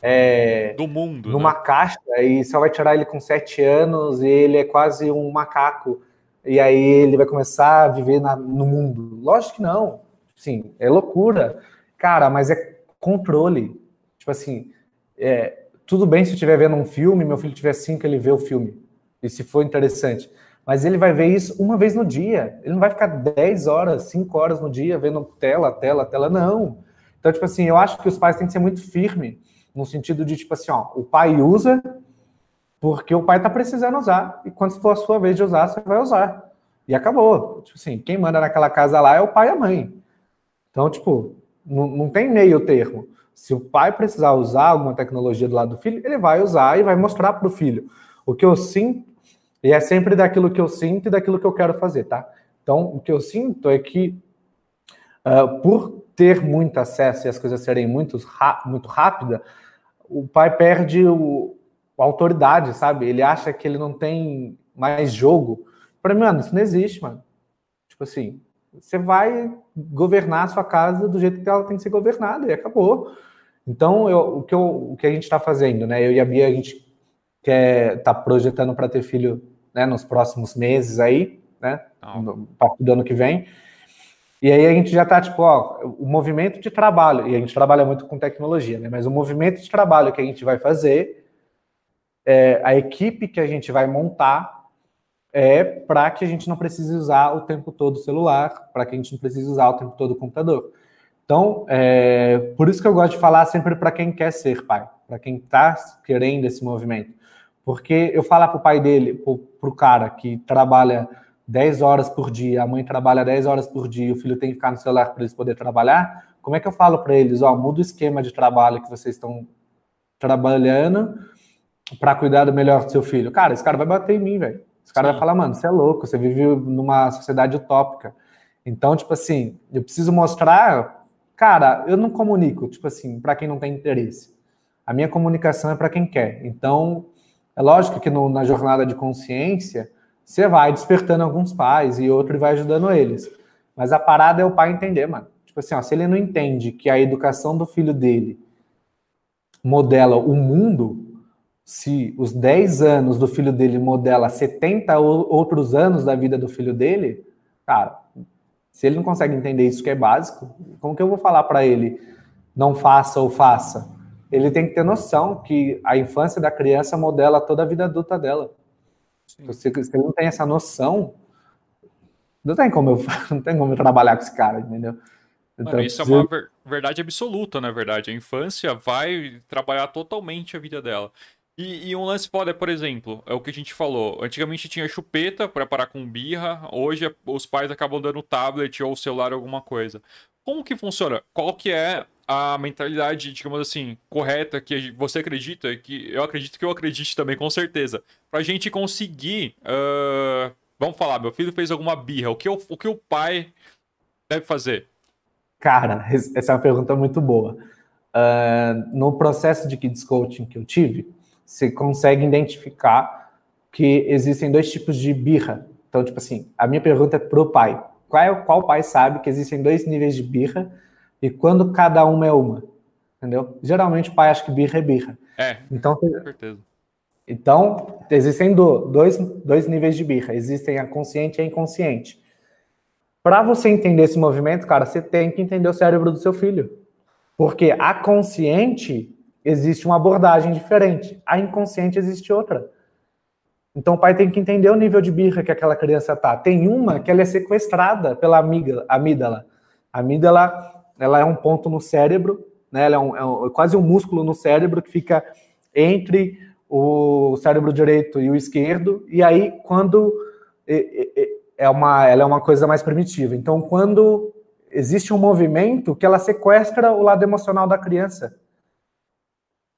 é, do mundo numa né? caixa e só vai tirar ele com sete anos e ele é quase um macaco e aí ele vai começar a viver na, no mundo. Lógico que não, sim, é loucura, cara, mas é controle, tipo assim, é, tudo bem se eu estiver vendo um filme, meu filho tiver cinco, ele vê o filme. E se for interessante mas ele vai ver isso uma vez no dia. Ele não vai ficar 10 horas, 5 horas no dia vendo tela, tela, tela, não. Então, tipo assim, eu acho que os pais têm que ser muito firmes, no sentido de, tipo assim, ó, o pai usa porque o pai tá precisando usar, e quando for a sua vez de usar, você vai usar. E acabou. Tipo assim, quem manda naquela casa lá é o pai e a mãe. Então, tipo, não, não tem meio termo. Se o pai precisar usar alguma tecnologia do lado do filho, ele vai usar e vai mostrar para o filho. O que eu sinto e é sempre daquilo que eu sinto e daquilo que eu quero fazer, tá? Então, o que eu sinto é que, uh, por ter muito acesso e as coisas serem muito, muito rápidas, o pai perde o, a autoridade, sabe? Ele acha que ele não tem mais jogo. Para mim, mano, isso não existe, mano. Tipo assim, você vai governar a sua casa do jeito que ela tem que ser governada e acabou. Então, eu, o, que eu, o que a gente está fazendo, né? Eu e a Bia, a gente quer tá projetando para ter filho né, nos próximos meses aí, né? No, do ano que vem. E aí a gente já está, tipo, ó, o movimento de trabalho, e a gente trabalha muito com tecnologia, né? Mas o movimento de trabalho que a gente vai fazer, é, a equipe que a gente vai montar, é para que a gente não precise usar o tempo todo o celular, para que a gente não precise usar o tempo todo o computador. Então, é, por isso que eu gosto de falar sempre para quem quer ser pai, para quem está querendo esse movimento. Porque eu falar para o pai dele, para o cara que trabalha 10 horas por dia, a mãe trabalha 10 horas por dia, o filho tem que ficar no celular para eles poderem trabalhar, como é que eu falo para eles, ó, muda o esquema de trabalho que vocês estão trabalhando para cuidar do melhor do seu filho? Cara, esse cara vai bater em mim, velho. Esse cara Sim. vai falar, mano, você é louco, você vive numa sociedade utópica. Então, tipo assim, eu preciso mostrar, cara, eu não comunico, tipo assim, para quem não tem interesse. A minha comunicação é para quem quer. Então, é lógico que no, na jornada de consciência, você vai despertando alguns pais e outro vai ajudando eles. Mas a parada é o pai entender, mano. Tipo assim, ó, se ele não entende que a educação do filho dele modela o mundo, se os 10 anos do filho dele modela 70 outros anos da vida do filho dele, cara, se ele não consegue entender isso que é básico, como que eu vou falar para ele não faça ou faça? Ele tem que ter noção que a infância da criança modela toda a vida adulta dela. Se você não tem essa noção, não tem como eu, não tem como eu trabalhar com esse cara, entendeu? Então, Mano, isso é uma ver, verdade absoluta, na verdade. A infância vai trabalhar totalmente a vida dela. E, e, um lance foda, por exemplo, é o que a gente falou. Antigamente tinha chupeta para parar com birra, hoje os pais acabam dando tablet ou celular alguma coisa. Como que funciona? Qual que é a mentalidade, digamos assim, correta que você acredita, que eu acredito que eu acredite também, com certeza, pra gente conseguir. Uh, vamos falar, meu filho fez alguma birra, o que, o, o que o pai deve fazer? Cara, essa é uma pergunta muito boa. Uh, no processo de Kids Coaching que eu tive, você consegue identificar que existem dois tipos de birra. Então, tipo assim, a minha pergunta é pro pai. Qual, é, qual pai sabe que existem dois níveis de birra e quando cada uma é uma, entendeu? Geralmente o pai acha que birra é birra. É, então, com certeza. Então, existem dois, dois níveis de birra. Existem a consciente e a inconsciente. Para você entender esse movimento, cara, você tem que entender o cérebro do seu filho. Porque a consciente existe uma abordagem diferente, a inconsciente existe outra. Então o pai tem que entender o nível de birra que aquela criança tá. Tem uma que ela é sequestrada pela amígdala. amígdala. A amígdala ela é um ponto no cérebro, né? Ela é, um, é, um, é quase um músculo no cérebro que fica entre o cérebro direito e o esquerdo. E aí, quando é uma, ela é uma coisa mais primitiva. Então, quando existe um movimento que ela sequestra o lado emocional da criança.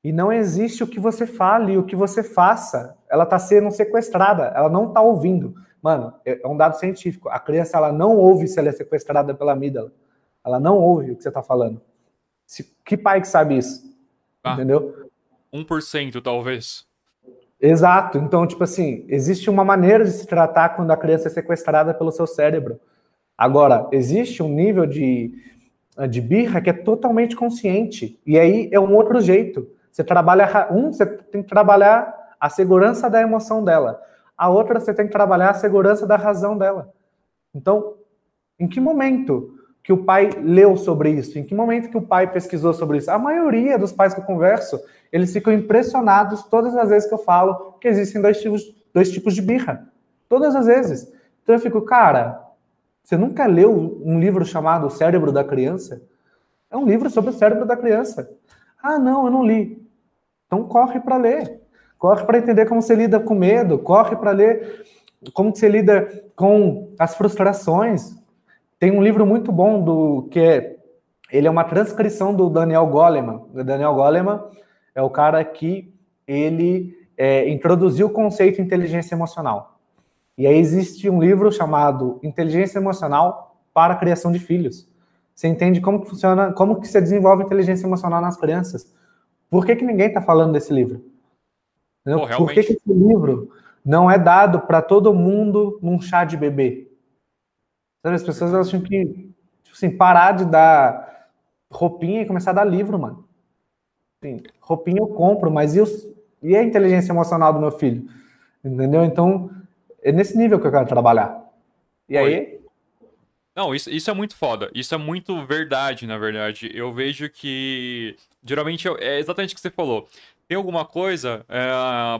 E não existe o que você fale, o que você faça. Ela está sendo sequestrada, ela não está ouvindo. Mano, é um dado científico. A criança ela não ouve se ela é sequestrada pela amígdala. Ela não ouve o que você está falando. Se, que pai que sabe isso? Ah, Entendeu? 1% talvez. Exato. Então, tipo assim, existe uma maneira de se tratar quando a criança é sequestrada pelo seu cérebro. Agora, existe um nível de, de birra que é totalmente consciente. E aí é um outro jeito. Você trabalha. Um, você tem que trabalhar a segurança da emoção dela. A outra, você tem que trabalhar a segurança da razão dela. Então, em que momento que o pai leu sobre isso? Em que momento que o pai pesquisou sobre isso? A maioria dos pais que eu converso, eles ficam impressionados todas as vezes que eu falo que existem dois tipos, dois tipos de birra. Todas as vezes. Então eu fico, cara, você nunca leu um livro chamado Cérebro da Criança? É um livro sobre o cérebro da criança. Ah, não, eu não li. Então corre para ler. Corre para entender como você lida com medo, corre para ler como você lida com as frustrações, tem um livro muito bom do que é ele é uma transcrição do Daniel Goleman. O Daniel Goleman é o cara que ele é, introduziu o conceito de inteligência emocional. E aí existe um livro chamado Inteligência Emocional para a Criação de Filhos. Você entende como que funciona, como que se desenvolve inteligência emocional nas crianças. Por que, que ninguém está falando desse livro? Pô, Por que, que esse livro não é dado para todo mundo num chá de bebê? Sabe, as pessoas elas tinham que, tipo assim, parar de dar roupinha e começar a dar livro, mano. Assim, roupinha eu compro, mas e, os, e a inteligência emocional do meu filho? Entendeu? Então, é nesse nível que eu quero trabalhar. E aí? Não, isso, isso é muito foda. Isso é muito verdade, na verdade. Eu vejo que. Geralmente é exatamente o que você falou tem alguma coisa, é,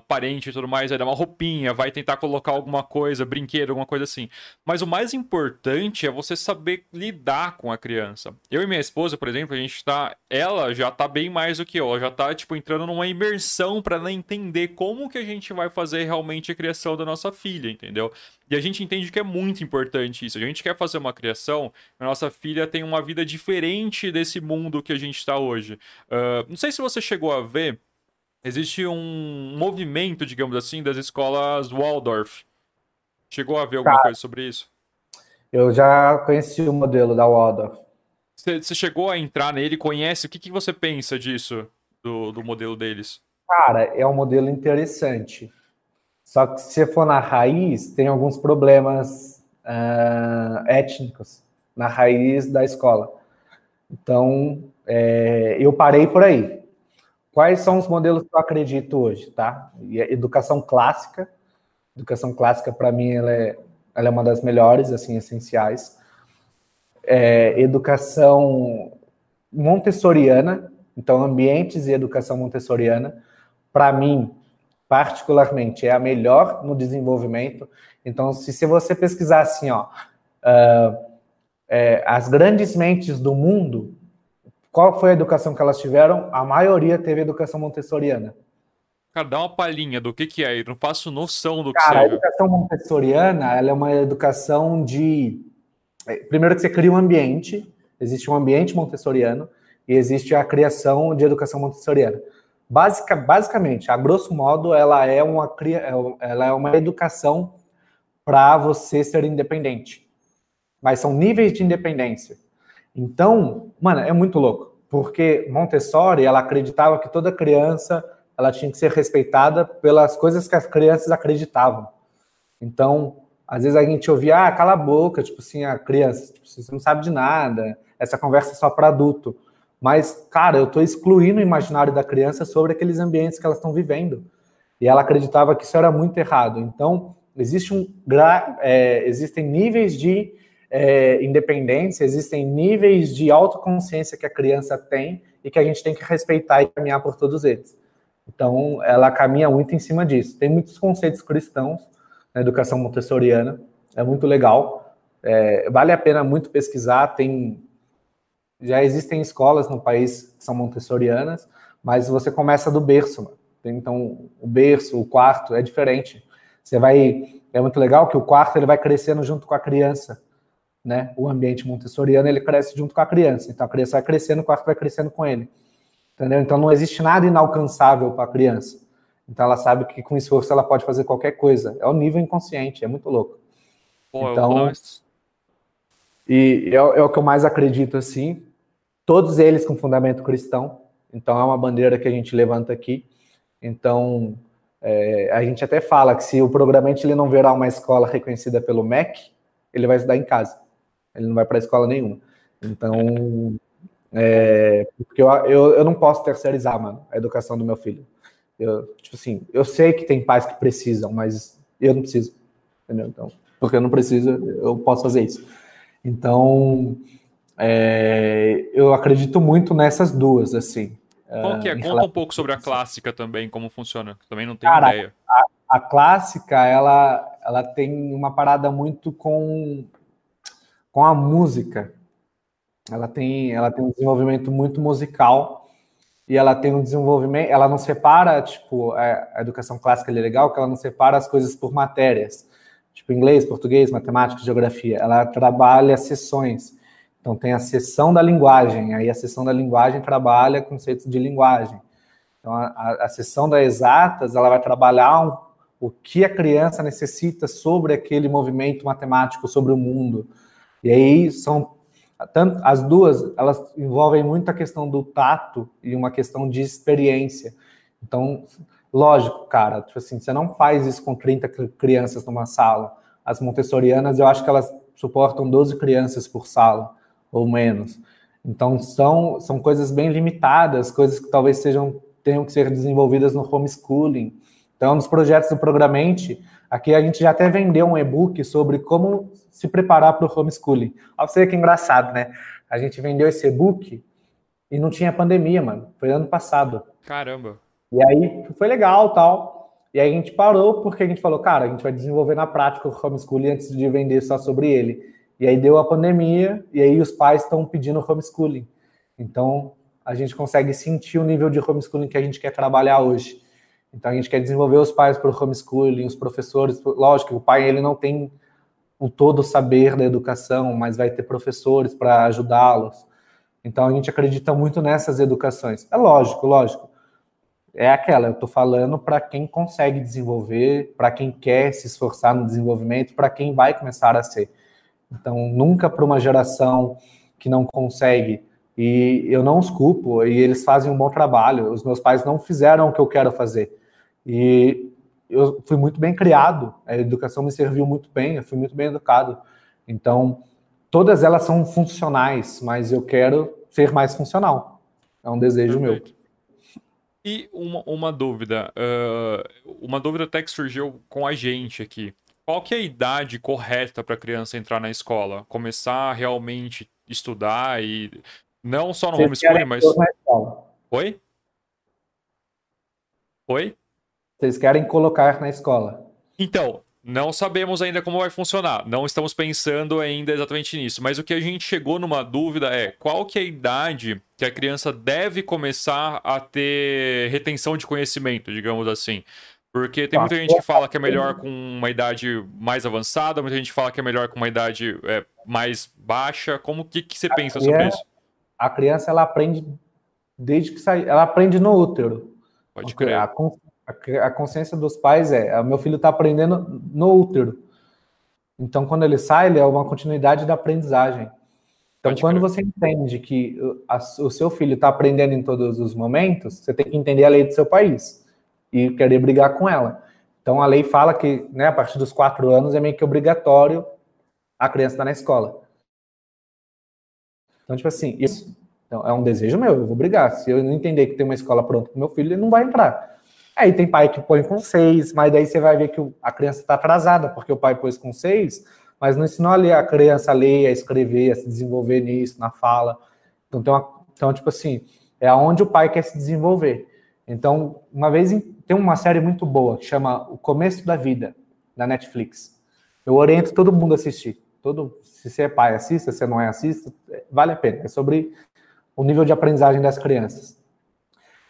parente e tudo mais, vai dar uma roupinha, vai tentar colocar alguma coisa, brinquedo, alguma coisa assim. Mas o mais importante é você saber lidar com a criança. Eu e minha esposa, por exemplo, a gente tá. Ela já tá bem mais do que eu. Ela já tá, tipo, entrando numa imersão para ela entender como que a gente vai fazer realmente a criação da nossa filha, entendeu? E a gente entende que é muito importante isso. A gente quer fazer uma criação, a nossa filha tem uma vida diferente desse mundo que a gente está hoje. Uh, não sei se você chegou a ver existe um movimento, digamos assim, das escolas Waldorf. Chegou a ver alguma tá. coisa sobre isso? Eu já conheci o modelo da Waldorf. Você chegou a entrar nele, conhece? O que, que você pensa disso, do, do modelo deles? Cara, é um modelo interessante. Só que se você for na raiz, tem alguns problemas uh, étnicos na raiz da escola. Então, é, eu parei por aí. Quais são os modelos que eu acredito hoje, tá? E a educação clássica, educação clássica para mim ela é, ela é uma das melhores, assim, essenciais. É, educação montessoriana, então ambientes e educação montessoriana, para mim, particularmente, é a melhor no desenvolvimento. Então, se, se você pesquisar assim, ó, uh, é, as grandes mentes do mundo, qual foi a educação que elas tiveram? A maioria teve educação montessoriana. Cara, dá uma palhinha do que, que é, eu não faço noção do que Cara, seja. a educação montessoriana, ela é uma educação de... É, primeiro que você cria um ambiente, existe um ambiente montessoriano, e existe a criação de educação montessoriana. Basica, basicamente, a grosso modo, ela é uma, é ela é uma educação para você ser independente. Mas são níveis de independência. Então, mano, é muito louco, porque Montessori, ela acreditava que toda criança, ela tinha que ser respeitada pelas coisas que as crianças acreditavam. Então, às vezes a gente ouvia, ah, cala a boca, tipo assim, a criança, tipo, você não sabe de nada, essa conversa é só para adulto. Mas, cara, eu estou excluindo o imaginário da criança sobre aqueles ambientes que elas estão vivendo. E ela acreditava que isso era muito errado. Então, existe um, é, existem níveis de é, independência, existem níveis de autoconsciência que a criança tem e que a gente tem que respeitar e caminhar por todos eles. Então, ela caminha muito em cima disso. Tem muitos conceitos cristãos na educação montessoriana, é muito legal. É, vale a pena muito pesquisar. Tem já existem escolas no país que são montessorianas, mas você começa do berço. Então, o berço, o quarto é diferente. Você vai é muito legal que o quarto ele vai crescendo junto com a criança né? O ambiente montessoriano ele cresce junto com a criança. Então a criança vai crescendo, o quarto vai crescendo com ele. Entendeu? Então não existe nada inalcançável para a criança. Então ela sabe que com esforço ela pode fazer qualquer coisa. É o nível inconsciente, é muito louco. Pô, então, e é, é o que eu mais acredito assim. Todos eles com fundamento cristão. Então é uma bandeira que a gente levanta aqui. Então é, a gente até fala que se o programante ele não virar uma escola reconhecida pelo MEC, ele vai estudar em casa ele não vai para escola nenhuma. Então, é, porque eu, eu, eu não posso terceirizar, mano, a educação do meu filho. Eu, tipo assim, eu sei que tem pais que precisam, mas eu não preciso, entendeu? Então, porque eu não preciso, eu posso fazer isso. Então, é, eu acredito muito nessas duas, assim. Qual que é? Conta um pouco sobre a clássica também, como funciona. Também não tenho Cara, ideia. A, a, clássica, ela, ela tem uma parada muito com com a música. Ela tem, ela tem um desenvolvimento muito musical e ela tem um desenvolvimento, ela não separa, tipo, a educação clássica é legal, que ela não separa as coisas por matérias, tipo inglês, português, matemática, geografia. Ela trabalha sessões. Então tem a sessão da linguagem, aí a sessão da linguagem trabalha conceitos de linguagem. Então a, a, a sessão das exatas, ela vai trabalhar um, o que a criança necessita sobre aquele movimento matemático, sobre o mundo. E aí são as duas, elas envolvem muito a questão do tato e uma questão de experiência. Então, lógico, cara, tipo assim, você não faz isso com 30 crianças numa sala. As montessorianas, eu acho que elas suportam 12 crianças por sala ou menos. Então, são, são coisas bem limitadas, coisas que talvez sejam tenham que ser desenvolvidas no homeschooling. Então, um dos projetos do Programente, aqui a gente já até vendeu um e-book sobre como se preparar para o homeschooling. Olha você que engraçado, né? A gente vendeu esse e-book e não tinha pandemia, mano. Foi ano passado. Caramba. E aí foi legal tal. E aí a gente parou porque a gente falou, cara, a gente vai desenvolver na prática o homeschooling antes de vender só sobre ele. E aí deu a pandemia e aí os pais estão pedindo homeschooling. Então a gente consegue sentir o nível de homeschooling que a gente quer trabalhar hoje. Então a gente quer desenvolver os pais para o homeschooling, os professores. Lógico, o pai ele não tem o todo saber da educação, mas vai ter professores para ajudá-los. Então a gente acredita muito nessas educações. É lógico, lógico. É aquela, eu estou falando para quem consegue desenvolver, para quem quer se esforçar no desenvolvimento, para quem vai começar a ser. Então, nunca para uma geração que não consegue. E eu não os culpo, e eles fazem um bom trabalho. Os meus pais não fizeram o que eu quero fazer. E eu fui muito bem criado, a educação me serviu muito bem, eu fui muito bem educado. Então, todas elas são funcionais, mas eu quero ser mais funcional. É um desejo Perfeito. meu. E uma, uma dúvida, uh, uma dúvida até que surgiu com a gente aqui. Qual que é a idade correta para a criança entrar na escola? Começar a realmente estudar e não só no homeschooling, mas... Oi? Oi? Vocês querem colocar na escola? Então, não sabemos ainda como vai funcionar. Não estamos pensando ainda exatamente nisso. Mas o que a gente chegou numa dúvida é qual que é a idade que a criança deve começar a ter retenção de conhecimento, digamos assim. Porque tem muita gente que fala que é melhor com uma idade mais avançada, muita gente fala que é melhor com uma idade é, mais baixa. Como que, que você a pensa sobre isso? A criança ela aprende desde que sai, ela aprende no útero. Pode crer. A, a, consciência dos pais é: o meu filho está aprendendo no útero. Então, quando ele sai, ele é uma continuidade da aprendizagem. Então, Pode quando crer. você entende que a, o seu filho está aprendendo em todos os momentos, você tem que entender a lei do seu país e querer brigar com ela. Então, a lei fala que, né, a partir dos quatro anos é meio que obrigatório a criança estar na escola. Então, tipo assim, isso então, é um desejo meu, eu vou brigar. Se eu não entender que tem uma escola pronta para meu filho, ele não vai entrar. Aí tem pai que põe com seis, mas daí você vai ver que a criança está atrasada, porque o pai pôs com seis, mas não ensinou a, a criança a ler, a escrever, a se desenvolver nisso, na fala. Então, tem uma, então, tipo assim, é aonde o pai quer se desenvolver. Então, uma vez tem uma série muito boa que chama O Começo da Vida, da Netflix. Eu oriento todo mundo a assistir. Todo, se você é pai, assista, se não é, assista, vale a pena. É sobre o nível de aprendizagem das crianças.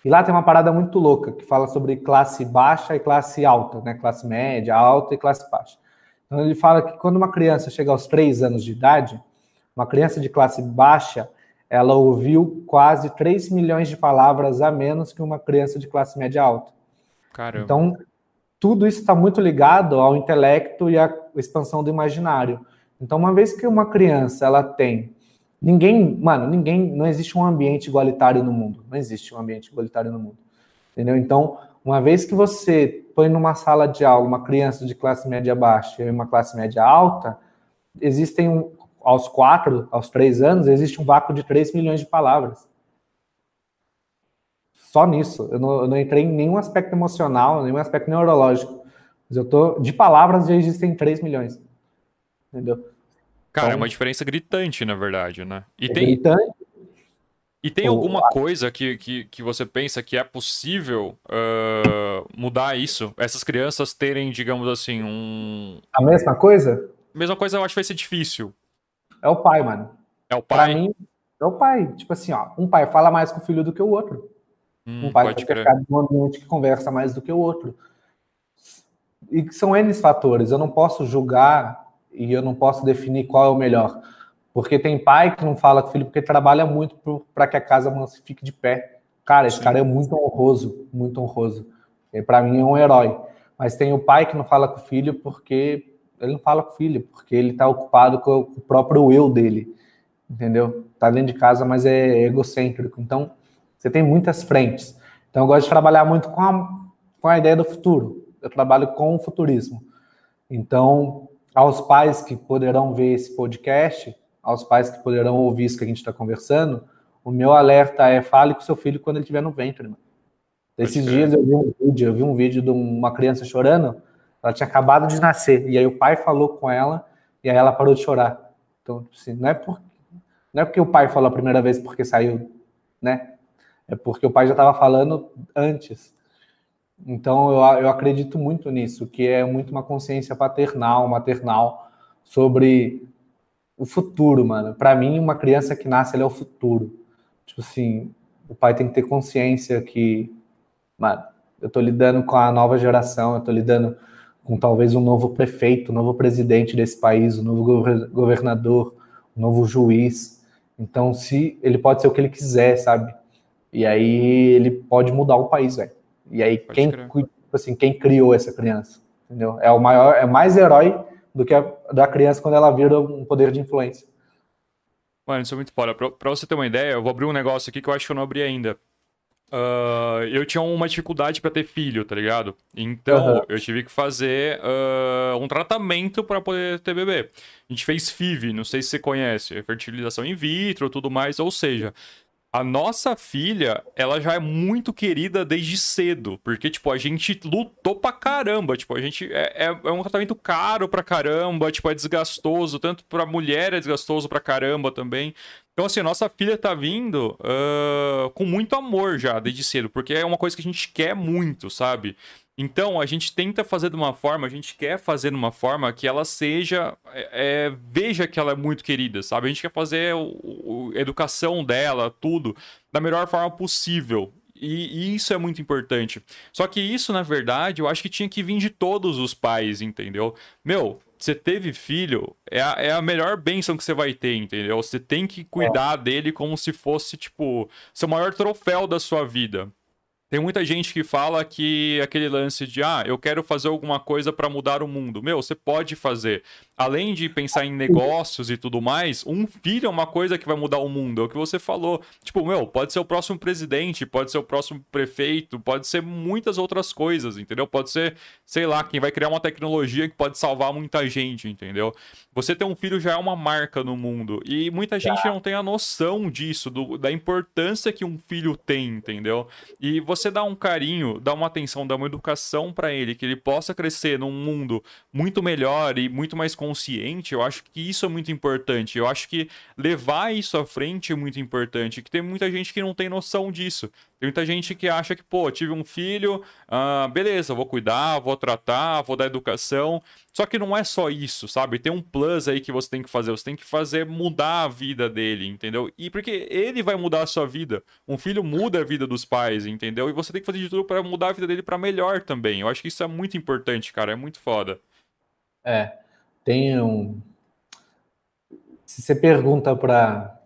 E lá tem uma parada muito louca que fala sobre classe baixa e classe alta, né? Classe média, alta e classe baixa. Então ele fala que quando uma criança chega aos três anos de idade, uma criança de classe baixa, ela ouviu quase 3 milhões de palavras a menos que uma criança de classe média alta. Caramba. Então, tudo isso está muito ligado ao intelecto e à expansão do imaginário. Então, uma vez que uma criança ela tem Ninguém, mano, ninguém, não existe um ambiente igualitário no mundo. Não existe um ambiente igualitário no mundo. Entendeu? Então, uma vez que você põe numa sala de aula uma criança de classe média baixa e uma classe média alta, existem, um, aos quatro, aos três anos, existe um vácuo de 3 milhões de palavras. Só nisso. Eu não, eu não entrei em nenhum aspecto emocional, nenhum aspecto neurológico. Mas eu tô. De palavras já existem 3 milhões. Entendeu? Cara, é então, é uma diferença gritante, na verdade, né? E é tem, gritante. E tem alguma coisa que, que, que você pensa que é possível uh, mudar isso? Essas crianças terem, digamos assim, um. A mesma coisa? A mesma coisa eu acho que vai ser difícil. É o pai, mano. É o pai? Pra mim, é o pai. Tipo assim, ó, um pai fala mais com o filho do que o outro. Hum, um pai pode ficar num ambiente que conversa mais do que o outro. E são N fatores. Eu não posso julgar e eu não posso definir qual é o melhor. Porque tem pai que não fala com o filho porque trabalha muito para que a casa fique de pé. Cara, esse Sim. cara é muito honroso, muito honroso. Para mim é um herói. Mas tem o pai que não fala com o filho porque ele não fala com o filho, porque ele está ocupado com o próprio eu dele. Entendeu? Tá dentro de casa, mas é egocêntrico. Então, você tem muitas frentes. Então, eu gosto de trabalhar muito com a, com a ideia do futuro. Eu trabalho com o futurismo. Então, aos pais que poderão ver esse podcast, aos pais que poderão ouvir isso que a gente está conversando, o meu alerta é fale com seu filho quando ele estiver no ventre. Mano. Esses dias eu vi um vídeo, eu vi um vídeo de uma criança chorando, ela tinha acabado de nascer, e aí o pai falou com ela, e aí ela parou de chorar. Então, assim, não é, por, não é porque o pai falou a primeira vez porque saiu, né? É porque o pai já estava falando antes. Então, eu, eu acredito muito nisso, que é muito uma consciência paternal, maternal, sobre o futuro, mano. Para mim, uma criança que nasce, ela é o futuro. Tipo assim, o pai tem que ter consciência que, mano, eu tô lidando com a nova geração, eu tô lidando com talvez um novo prefeito, um novo presidente desse país, um novo governador, um novo juiz. Então, se ele pode ser o que ele quiser, sabe? E aí ele pode mudar o país, velho. E aí quem, tipo assim, quem criou essa criança, entendeu? É o maior, é mais herói do que a da criança quando ela vira um poder de influência. Mano, isso é muito foda. Pra, pra, você ter uma ideia, eu vou abrir um negócio aqui que eu acho que eu não abri ainda. Uh, eu tinha uma dificuldade para ter filho, tá ligado? Então, uhum. eu tive que fazer uh, um tratamento para poder ter bebê. A gente fez FIV, não sei se você conhece, fertilização in vitro, tudo mais, ou seja, a nossa filha, ela já é muito querida desde cedo, porque, tipo, a gente lutou pra caramba, tipo, a gente, é, é, é um tratamento caro pra caramba, tipo, é desgastoso, tanto pra mulher é desgastoso pra caramba também, então, assim, a nossa filha tá vindo uh, com muito amor já, desde cedo, porque é uma coisa que a gente quer muito, sabe? Então, a gente tenta fazer de uma forma, a gente quer fazer de uma forma que ela seja. É, é veja que ela é muito querida, sabe? A gente quer fazer a educação dela, tudo, da melhor forma possível. E, e, isso é muito importante. Só que isso, na verdade, eu acho que tinha que vir de todos os pais, entendeu? Meu, você teve filho, é a, é a melhor bênção que você vai ter, entendeu? Você tem que cuidar é. dele como se fosse, tipo, seu maior troféu da sua vida. Tem muita gente que fala que aquele lance de, ah, eu quero fazer alguma coisa para mudar o mundo. Meu, você pode fazer. Além de pensar em negócios e tudo mais, um filho é uma coisa que vai mudar o mundo. É o que você falou. Tipo, meu, pode ser o próximo presidente, pode ser o próximo prefeito, pode ser muitas outras coisas, entendeu? Pode ser, sei lá, quem vai criar uma tecnologia que pode salvar muita gente, entendeu? Você ter um filho já é uma marca no mundo. E muita gente não tem a noção disso, do, da importância que um filho tem, entendeu? E você dá um carinho, dá uma atenção, dá uma educação para ele, que ele possa crescer num mundo muito melhor e muito mais consciente, eu acho que isso é muito importante. Eu acho que levar isso à frente é muito importante. Que tem muita gente que não tem noção disso. Tem muita gente que acha que, pô, tive um filho, ah, beleza, vou cuidar, vou tratar, vou dar educação. Só que não é só isso, sabe? Tem um plus aí que você tem que fazer. Você tem que fazer mudar a vida dele, entendeu? E porque ele vai mudar a sua vida. Um filho muda a vida dos pais, entendeu? E você tem que fazer de tudo para mudar a vida dele para melhor também. Eu acho que isso é muito importante, cara. É muito foda. É tem um. Se você pergunta para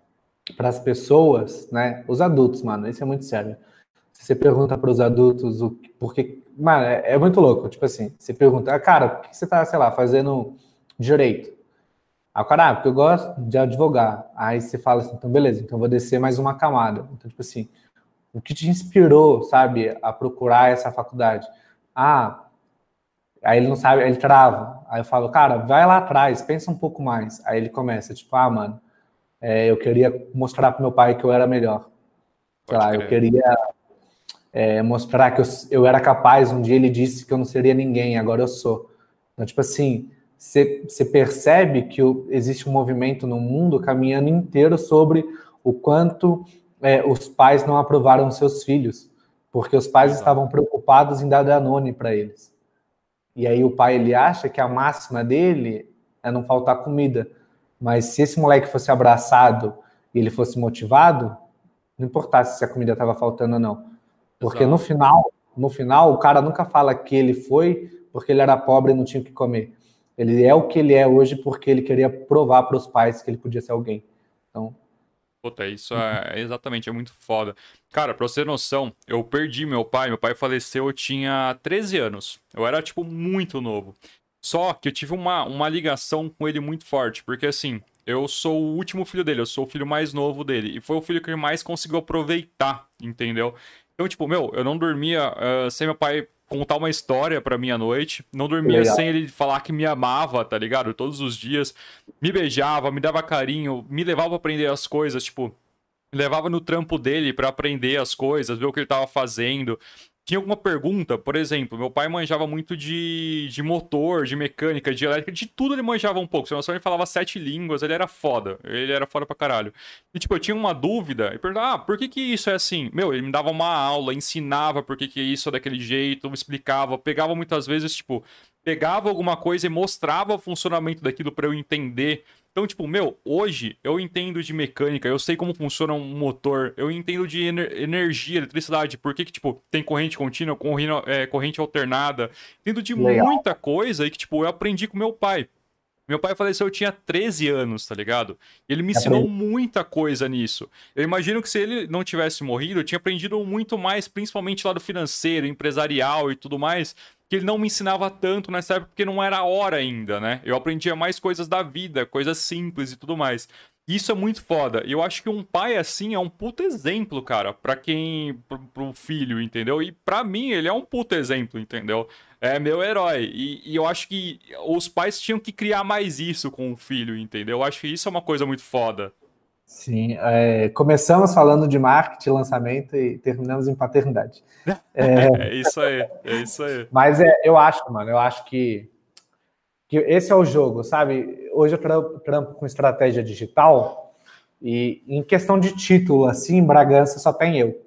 as pessoas, né? Os adultos, mano, isso é muito sério. Se você pergunta para os adultos o porque, mano, é, é, muito louco. Tipo assim, você pergunta, ah, cara, por que você tá, sei lá, fazendo direito? O cara, ah, porque eu gosto de advogar. Aí você fala assim, então beleza, então vou descer mais uma camada. Então, tipo assim, o que te inspirou, sabe, a procurar essa faculdade? Ah, Aí ele não sabe, ele trava. Aí eu falo, cara, vai lá atrás, pensa um pouco mais. Aí ele começa, tipo, ah, mano, é, eu queria mostrar pro meu pai que eu era melhor. Sei lá, eu queria é, mostrar que eu, eu era capaz. Um dia ele disse que eu não seria ninguém, agora eu sou. Então, tipo assim, você percebe que existe um movimento no mundo caminhando inteiro sobre o quanto é, os pais não aprovaram seus filhos, porque os pais estavam preocupados em dar Danone para eles. E aí o pai ele acha que a máxima dele é não faltar comida. Mas se esse moleque fosse abraçado e ele fosse motivado, não importasse se a comida estava faltando ou não. Porque Exato. no final, no final, o cara nunca fala que ele foi porque ele era pobre e não tinha o que comer. Ele é o que ele é hoje porque ele queria provar para os pais que ele podia ser alguém. Então, Puta, isso é, é exatamente, é muito foda. Cara, pra você ter noção, eu perdi meu pai, meu pai faleceu, eu tinha 13 anos. Eu era, tipo, muito novo. Só que eu tive uma, uma ligação com ele muito forte, porque assim, eu sou o último filho dele, eu sou o filho mais novo dele. E foi o filho que ele mais conseguiu aproveitar, entendeu? Então, tipo, meu, eu não dormia uh, sem meu pai contar uma história pra mim à noite. Não dormia Legal. sem ele falar que me amava, tá ligado? Todos os dias. Me beijava, me dava carinho, me levava pra aprender as coisas, tipo, me levava no trampo dele para aprender as coisas, ver o que ele tava fazendo. Tinha alguma pergunta, por exemplo, meu pai manjava muito de, de motor, de mecânica, de elétrica, de tudo ele manjava um pouco. Se ele falava sete línguas, ele era foda. Ele era foda pra caralho. E, tipo, eu tinha uma dúvida e perguntava, ah, por que que isso é assim? Meu, ele me dava uma aula, ensinava por que que isso é daquele jeito, explicava, pegava muitas vezes, tipo, pegava alguma coisa e mostrava o funcionamento daquilo para eu entender. Então, tipo, meu, hoje eu entendo de mecânica, eu sei como funciona um motor, eu entendo de ener energia, eletricidade, por que, que, tipo, tem corrente contínua, corrente, é, corrente alternada. Entendo de Legal. muita coisa e que, tipo, eu aprendi com meu pai. Meu pai faleceu, eu tinha 13 anos, tá ligado? Ele me ensinou muita coisa nisso. Eu imagino que se ele não tivesse morrido, eu tinha aprendido muito mais, principalmente lá do financeiro, empresarial e tudo mais, que ele não me ensinava tanto nessa época porque não era hora ainda, né? Eu aprendia mais coisas da vida, coisas simples e tudo mais. Isso é muito foda. E eu acho que um pai assim é um puto exemplo, cara, para quem. Pro, pro filho, entendeu? E para mim ele é um puto exemplo, entendeu? É meu herói. E, e, eu acho que os pais tinham que criar mais isso com o filho, entendeu? Eu acho que isso é uma coisa muito foda. Sim, é, começamos falando de marketing, lançamento e terminamos em paternidade. É, é isso aí, é isso aí. Mas é, eu acho, mano, eu acho que, que esse é o jogo, sabe? Hoje eu trampo com estratégia digital e em questão de título, assim, em Bragança só tem eu.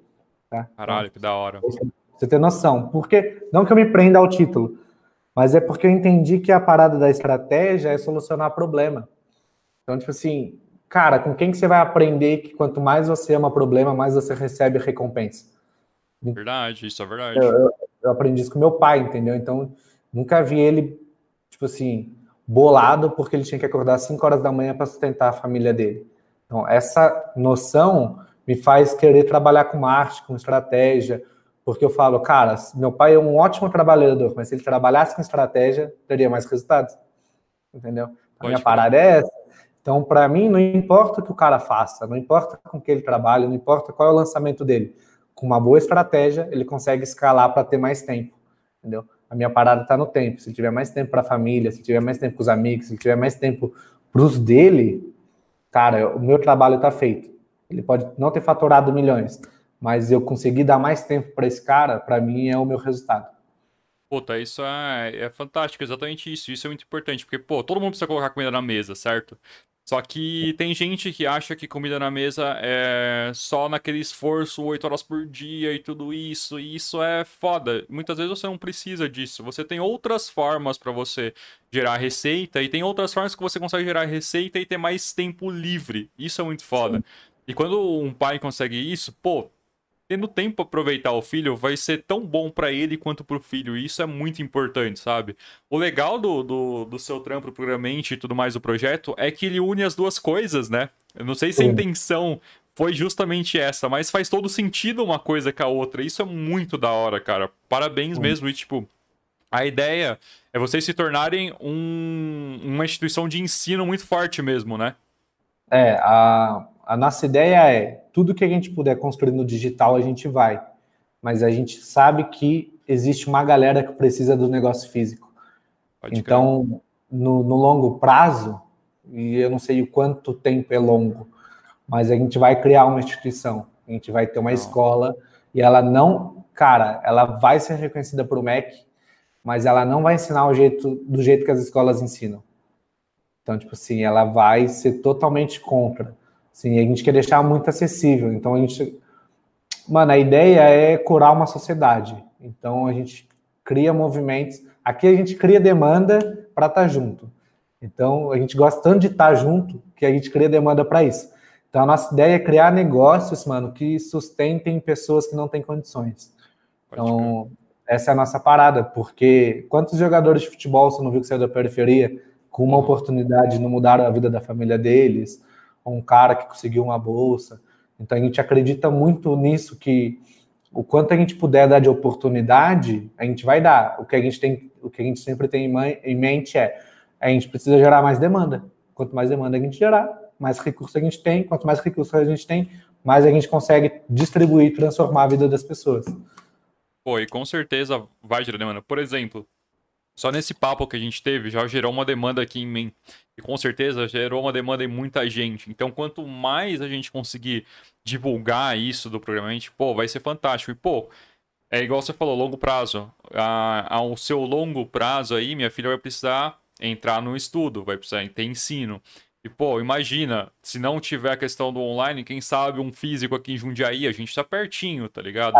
Tá? Caralho, que da hora. Você tem noção. Porque, não que eu me prenda ao título, mas é porque eu entendi que a parada da estratégia é solucionar problema. Então, tipo assim, cara, com quem que você vai aprender que quanto mais você ama problema, mais você recebe recompensa? Verdade, isso é verdade. Eu, eu, aprendi isso com meu pai, entendeu? Então, nunca vi ele, tipo assim, bolado porque ele tinha que acordar às 5 horas da manhã para sustentar a família dele. Então, essa noção me faz querer trabalhar com arte, com estratégia, porque eu falo, cara, meu pai é um ótimo trabalhador, mas se ele trabalhasse com estratégia, teria mais resultados. Entendeu? A minha parada é essa. Então, para mim, não importa o que o cara faça, não importa com que ele trabalhe, não importa qual é o lançamento dele. Com uma boa estratégia, ele consegue escalar para ter mais tempo, entendeu? A minha parada está no tempo. Se tiver mais tempo para a família, se tiver mais tempo com os amigos, se tiver mais tempo para os dele, cara, o meu trabalho está feito. Ele pode não ter faturado milhões, mas eu conseguir dar mais tempo para esse cara, para mim é o meu resultado. Puta, isso é, é fantástico, exatamente isso. Isso é muito importante, porque, pô, todo mundo precisa colocar comida na mesa, certo? Só que tem gente que acha que comida na mesa é só naquele esforço, 8 horas por dia e tudo isso, e isso é foda. Muitas vezes você não precisa disso. Você tem outras formas para você gerar receita e tem outras formas que você consegue gerar receita e ter mais tempo livre. Isso é muito foda. Sim. E quando um pai consegue isso, pô, tendo tempo para aproveitar o filho vai ser tão bom para ele quanto para o filho. E isso é muito importante, sabe? O legal do, do, do seu trampo programamente e tudo mais do projeto é que ele une as duas coisas, né? Eu não sei se a intenção foi justamente essa, mas faz todo sentido uma coisa com a outra. Isso é muito da hora, cara. Parabéns mesmo. E, tipo, a ideia é vocês se tornarem um, uma instituição de ensino muito forte mesmo, né? É, a, a nossa ideia é tudo que a gente puder construir no digital, a gente vai. Mas a gente sabe que existe uma galera que precisa do negócio físico. Pode então, no, no, longo prazo, e eu não sei o quanto tempo é longo, mas a gente vai criar uma instituição, a gente vai ter uma não. escola e ela não, cara, ela vai ser reconhecida por o MEC, mas ela não vai ensinar o jeito, do jeito que as escolas ensinam. Então, tipo assim, ela vai ser totalmente contra. Sim, a gente quer deixar muito acessível. Então a gente. Mano, a ideia é curar uma sociedade. Então a gente cria movimentos. Aqui a gente cria demanda para estar tá junto. Então a gente gosta tanto de estar tá junto que a gente cria demanda para isso. Então a nossa ideia é criar negócios, mano, que sustentem pessoas que não têm condições. Então, essa é a nossa parada, porque quantos jogadores de futebol você não viu que saiu da periferia com uma oportunidade não mudaram a vida da família deles? Um cara que conseguiu uma bolsa. Então a gente acredita muito nisso que o quanto a gente puder dar de oportunidade, a gente vai dar. O que a gente tem, o que a gente sempre tem em mente é a gente precisa gerar mais demanda. Quanto mais demanda a gente gerar, mais recursos a gente tem. Quanto mais recursos a gente tem, mais a gente consegue distribuir e transformar a vida das pessoas. Pô, e com certeza vai gerar demanda. Por exemplo, só nesse papo que a gente teve já gerou uma demanda aqui em mim. E com certeza gerou uma demanda em muita gente. Então, quanto mais a gente conseguir divulgar isso do programa, a gente, pô, vai ser fantástico. E, pô, é igual você falou, longo prazo. A, ao seu longo prazo aí, minha filha vai precisar entrar no estudo, vai precisar ter ensino. E, pô, imagina, se não tiver a questão do online, quem sabe um físico aqui em Jundiaí, a gente tá pertinho, tá ligado?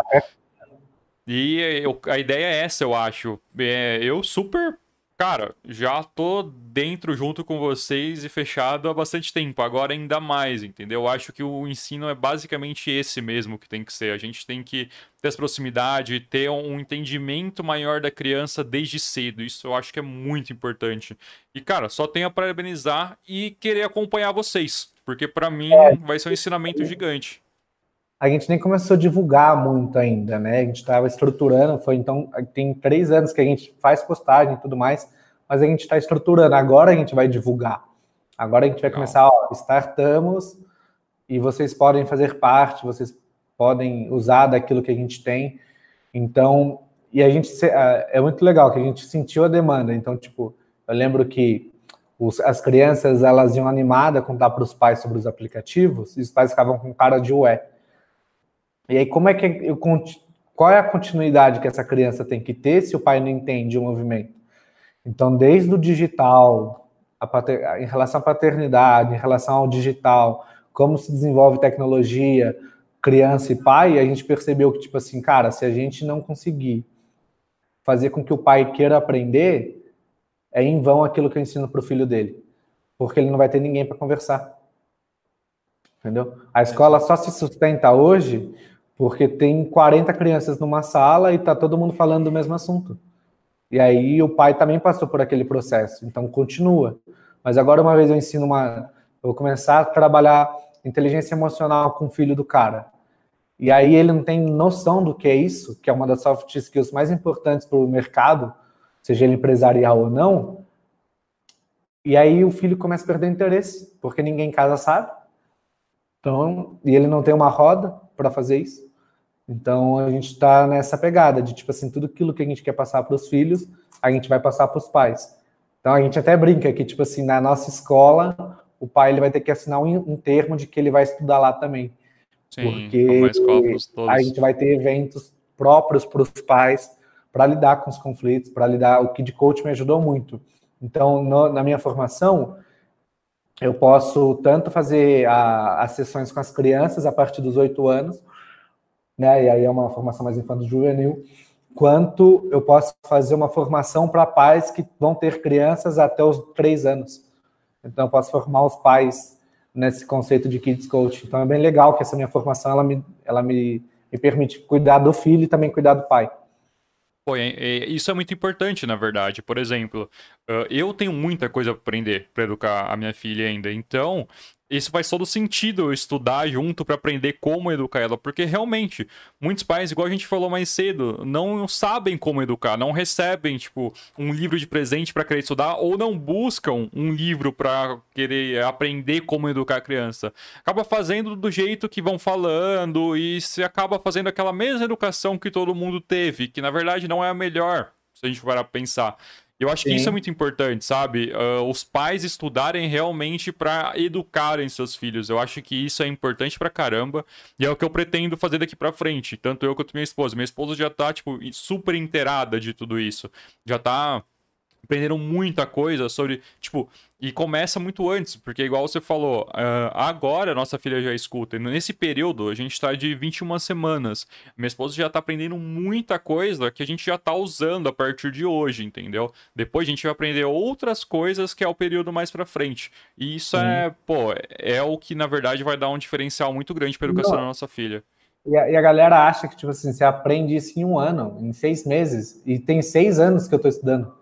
E eu, a ideia é essa, eu acho. É, eu super cara, já tô dentro junto com vocês e fechado há bastante tempo, agora ainda mais, entendeu? Eu acho que o ensino é basicamente esse mesmo que tem que ser. A gente tem que ter essa proximidade, ter um entendimento maior da criança desde cedo. Isso eu acho que é muito importante. E, cara, só tenho a parabenizar e querer acompanhar vocês, porque para mim é. vai ser um ensinamento gigante a gente nem começou a divulgar muito ainda, né? A gente estava estruturando, foi então, tem três anos que a gente faz postagem e tudo mais, mas a gente está estruturando. Agora a gente vai divulgar. Agora a gente vai Legal. começar, ó, startamos e vocês podem fazer parte, vocês podem usar daquilo que a gente tem. Então, e a gente é muito legal que a gente sentiu a demanda. Então, tipo, eu lembro que os, as crianças elas iam animadas a contar para os pais sobre os aplicativos e os pais ficavam com cara de ué e aí, como é que eu qual é a continuidade que essa criança tem que ter se o pai não entende o movimento? Então, desde o digital, pater, em relação à paternidade, em relação ao digital, como se desenvolve tecnologia, criança e pai, a gente percebeu que, tipo assim, cara, se a gente não conseguir fazer com que o pai queira aprender, é em vão aquilo que eu ensino para o filho dele, porque ele não vai ter ninguém para conversar. Entendeu? A escola só se sustenta hoje porque tem 40 crianças numa sala e tá todo mundo falando do mesmo assunto. E aí o pai também passou por aquele processo, então continua. Mas agora uma vez eu ensino uma, eu vou começar a trabalhar inteligência emocional com o filho do cara. E aí ele não tem noção do que é isso, que é uma das soft skills mais importantes para o mercado, seja ele empresarial ou não. E aí o filho começa a perder interesse, porque ninguém em casa sabe. Então, e ele não tem uma roda para fazer isso. Então a gente está nessa pegada de tipo assim, tudo aquilo que a gente quer passar para os filhos, a gente vai passar para os pais. Então a gente até brinca que, tipo assim, na nossa escola, o pai ele vai ter que assinar um, um termo de que ele vai estudar lá também. Sim, porque a gente vai ter eventos próprios para os pais para lidar com os conflitos, para lidar. O Kid Coach me ajudou muito. Então, no, na minha formação, eu posso tanto fazer a, as sessões com as crianças a partir dos oito anos, né? E aí é uma formação mais infanto-juvenil, quanto eu posso fazer uma formação para pais que vão ter crianças até os três anos. Então, eu posso formar os pais nesse conceito de Kids Coach. Então, é bem legal que essa minha formação ela me, ela me, me permite cuidar do filho e também cuidar do pai. Pô, é, é, isso é muito importante, na verdade. Por exemplo, eu tenho muita coisa para aprender para educar a minha filha ainda. Então, isso faz todo sentido eu estudar junto para aprender como educar ela, porque realmente muitos pais, igual a gente falou mais cedo, não sabem como educar, não recebem tipo um livro de presente para querer estudar ou não buscam um livro para querer aprender como educar a criança. Acaba fazendo do jeito que vão falando e se acaba fazendo aquela mesma educação que todo mundo teve, que na verdade não é a melhor, se a gente for pensar. Eu acho Sim. que isso é muito importante, sabe? Uh, os pais estudarem realmente para educarem seus filhos. Eu acho que isso é importante pra caramba e é o que eu pretendo fazer daqui pra frente. Tanto eu quanto minha esposa. Minha esposa já tá, tipo, super inteirada de tudo isso. Já tá aprenderam muita coisa sobre, tipo, e começa muito antes, porque igual você falou, uh, agora nossa filha já escuta, e nesse período a gente está de 21 semanas. Minha esposa já está aprendendo muita coisa que a gente já está usando a partir de hoje, entendeu? Depois a gente vai aprender outras coisas que é o período mais para frente. E isso é, pô, é o que na verdade vai dar um diferencial muito grande para a educação Não. da nossa filha. E a, e a, galera acha que, tipo assim, você aprende isso em um ano, em seis meses, e tem seis anos que eu estou estudando.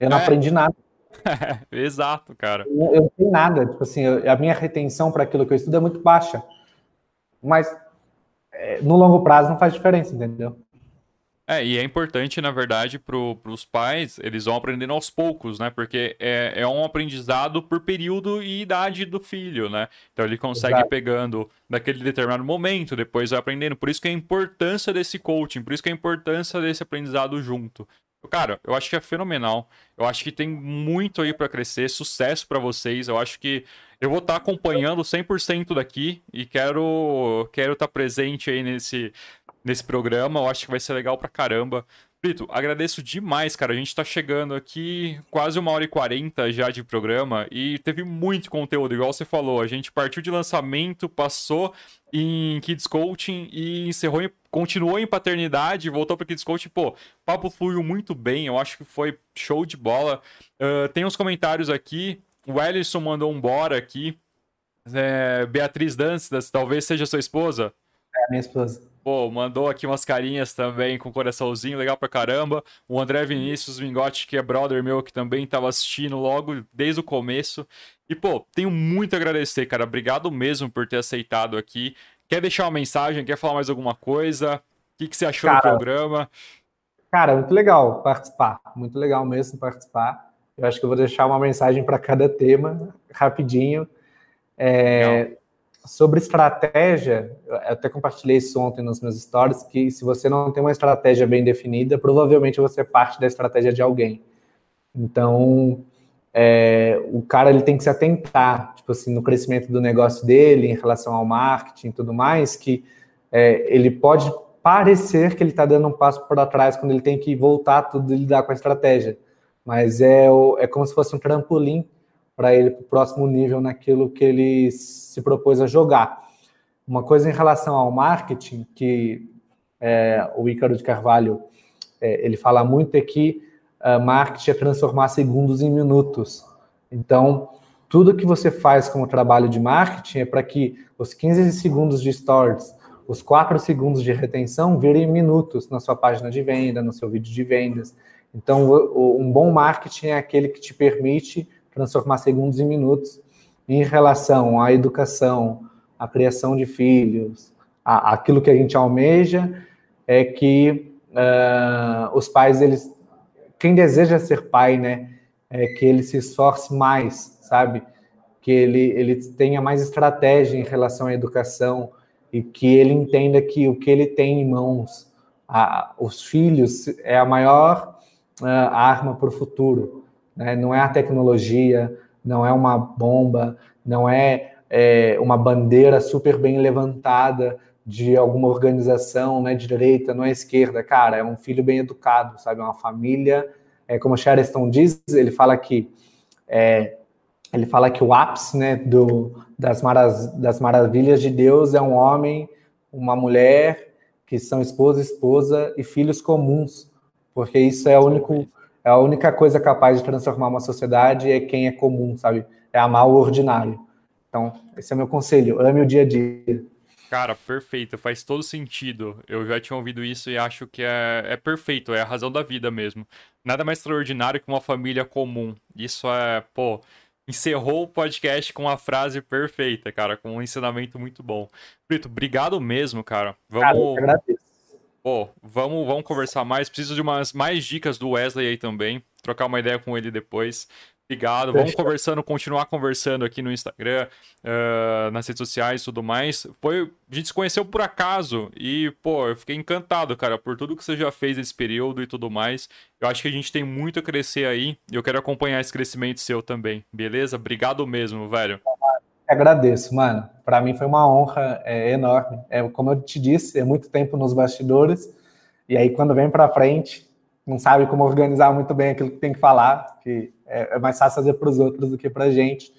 Eu não é. aprendi nada. Exato, cara. Eu, eu, não tenho nada. Tipo assim, eu, a minha retenção para aquilo que eu estudo é muito baixa. Mas é, no longo prazo não faz diferença, entendeu? É, e é importante, na verdade, para os pais, eles vão aprendendo aos poucos, né? Porque é, é um aprendizado por período e idade do filho, né? Então ele consegue Exato. pegando daquele determinado momento, depois vai aprendendo. Por isso que é a importância desse coaching, por isso que é a importância desse aprendizado junto. Cara, eu acho que é fenomenal. Eu acho que tem muito aí para crescer. Sucesso para vocês. Eu acho que eu vou estar tá acompanhando 100% daqui e quero quero estar tá presente aí nesse nesse programa. Eu acho que vai ser legal pra caramba. Brito, agradeço demais, cara. A gente tá chegando aqui quase uma hora e quarenta já de programa e teve muito conteúdo, igual você falou. A gente partiu de lançamento, passou em Kids Coaching e encerrou, em, continuou em paternidade, voltou para Kids Coaching. Pô, papo fluiu muito bem, eu acho que foi show de bola. Uh, tem uns comentários aqui. O Ellison mandou um bora aqui. É, Beatriz Dantas, talvez seja sua esposa. É, minha esposa. Pô, mandou aqui umas carinhas também com coraçãozinho, legal pra caramba. O André Vinícius Mingotti, que é brother meu, que também tava assistindo logo desde o começo. E, pô, tenho muito a agradecer, cara. Obrigado mesmo por ter aceitado aqui. Quer deixar uma mensagem? Quer falar mais alguma coisa? O que, que você achou cara, do programa? Cara, muito legal participar. Muito legal mesmo participar. Eu acho que eu vou deixar uma mensagem para cada tema, rapidinho. É, Sobre estratégia, eu até compartilhei isso ontem nos meus stories, que se você não tem uma estratégia bem definida, provavelmente você parte da estratégia de alguém. Então, é, o cara ele tem que se atentar, tipo assim, no crescimento do negócio dele, em relação ao marketing e tudo mais, que é, ele pode parecer que ele está dando um passo para trás quando ele tem que voltar tudo e lidar com a estratégia. Mas é, é como se fosse um trampolim para ele para o próximo nível naquilo que ele se propôs a jogar. Uma coisa em relação ao marketing, que é, o Ícaro de Carvalho é, ele fala muito é que uh, marketing é transformar segundos em minutos. Então, tudo que você faz como trabalho de marketing é para que os 15 segundos de stories, os 4 segundos de retenção virem minutos na sua página de venda, no seu vídeo de vendas. Então, um bom marketing é aquele que te permite transformar segundos em minutos em relação à educação, à criação de filhos, a, aquilo que a gente almeja é que uh, os pais, eles, quem deseja ser pai, né, é que ele se esforce mais, sabe? Que ele, ele tenha mais estratégia em relação à educação e que ele entenda que o que ele tem em mãos, a, os filhos, é a maior uh, arma para o futuro. Né? Não é a tecnologia, não é uma bomba, não é, é uma bandeira super bem levantada de alguma organização, não é direita, não é esquerda, cara, é um filho bem educado, sabe, é uma família, é como Chereston diz, ele fala que é, ele fala que o ápice, né, do, das, maras, das maravilhas de Deus é um homem, uma mulher que são esposa, esposa e filhos comuns, porque isso é único é a única coisa capaz de transformar uma sociedade é quem é comum, sabe? É amar o ordinário. Então, esse é meu conselho. Ame o dia a dia. Cara, perfeito. Faz todo sentido. Eu já tinha ouvido isso e acho que é, é perfeito. É a razão da vida mesmo. Nada mais extraordinário que uma família comum. Isso é, pô, encerrou o podcast com uma frase perfeita, cara, com um ensinamento muito bom. Brito, obrigado mesmo, cara. Vamos. Cara. Pô, vamos, vamos conversar mais. Preciso de umas mais dicas do Wesley aí também. Trocar uma ideia com ele depois. Obrigado. Vamos conversando, continuar conversando aqui no Instagram, uh, nas redes sociais e tudo mais. Foi, a gente se conheceu por acaso e, pô, eu fiquei encantado, cara, por tudo que você já fez nesse período e tudo mais. Eu acho que a gente tem muito a crescer aí e eu quero acompanhar esse crescimento seu também, beleza? Obrigado mesmo, velho. Agradeço, mano. Para mim foi uma honra é, enorme. É, como eu te disse, é muito tempo nos bastidores. E aí, quando vem para frente, não sabe como organizar muito bem aquilo que tem que falar, que é, é mais fácil fazer para os outros do que para a gente.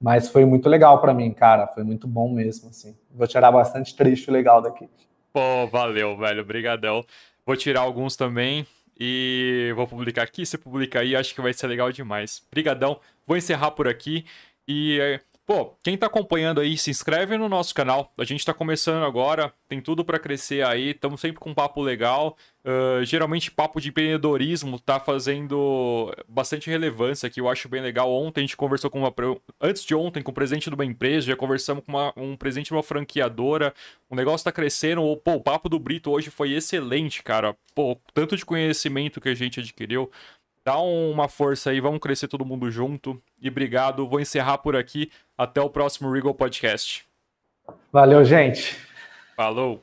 Mas foi muito legal para mim, cara. Foi muito bom mesmo, assim. Vou tirar bastante trecho legal daqui. Pô, valeu, velho. Obrigadão. Vou tirar alguns também e vou publicar aqui. Se publicar aí, acho que vai ser legal demais. Obrigadão. Vou encerrar por aqui e Pô, quem tá acompanhando aí, se inscreve no nosso canal. A gente tá começando agora, tem tudo para crescer aí, estamos sempre com um papo legal. Uh, geralmente, papo de empreendedorismo tá fazendo bastante relevância aqui, eu acho bem legal. Ontem a gente conversou com uma. Antes de ontem, com o presidente de uma empresa, já conversamos com uma, um presidente de uma franqueadora. O negócio tá crescendo. Pô, o papo do Brito hoje foi excelente, cara. Pô, tanto de conhecimento que a gente adquiriu. Dá uma força aí, vamos crescer todo mundo junto. E obrigado. Vou encerrar por aqui. Até o próximo Regal Podcast. Valeu, gente. Falou.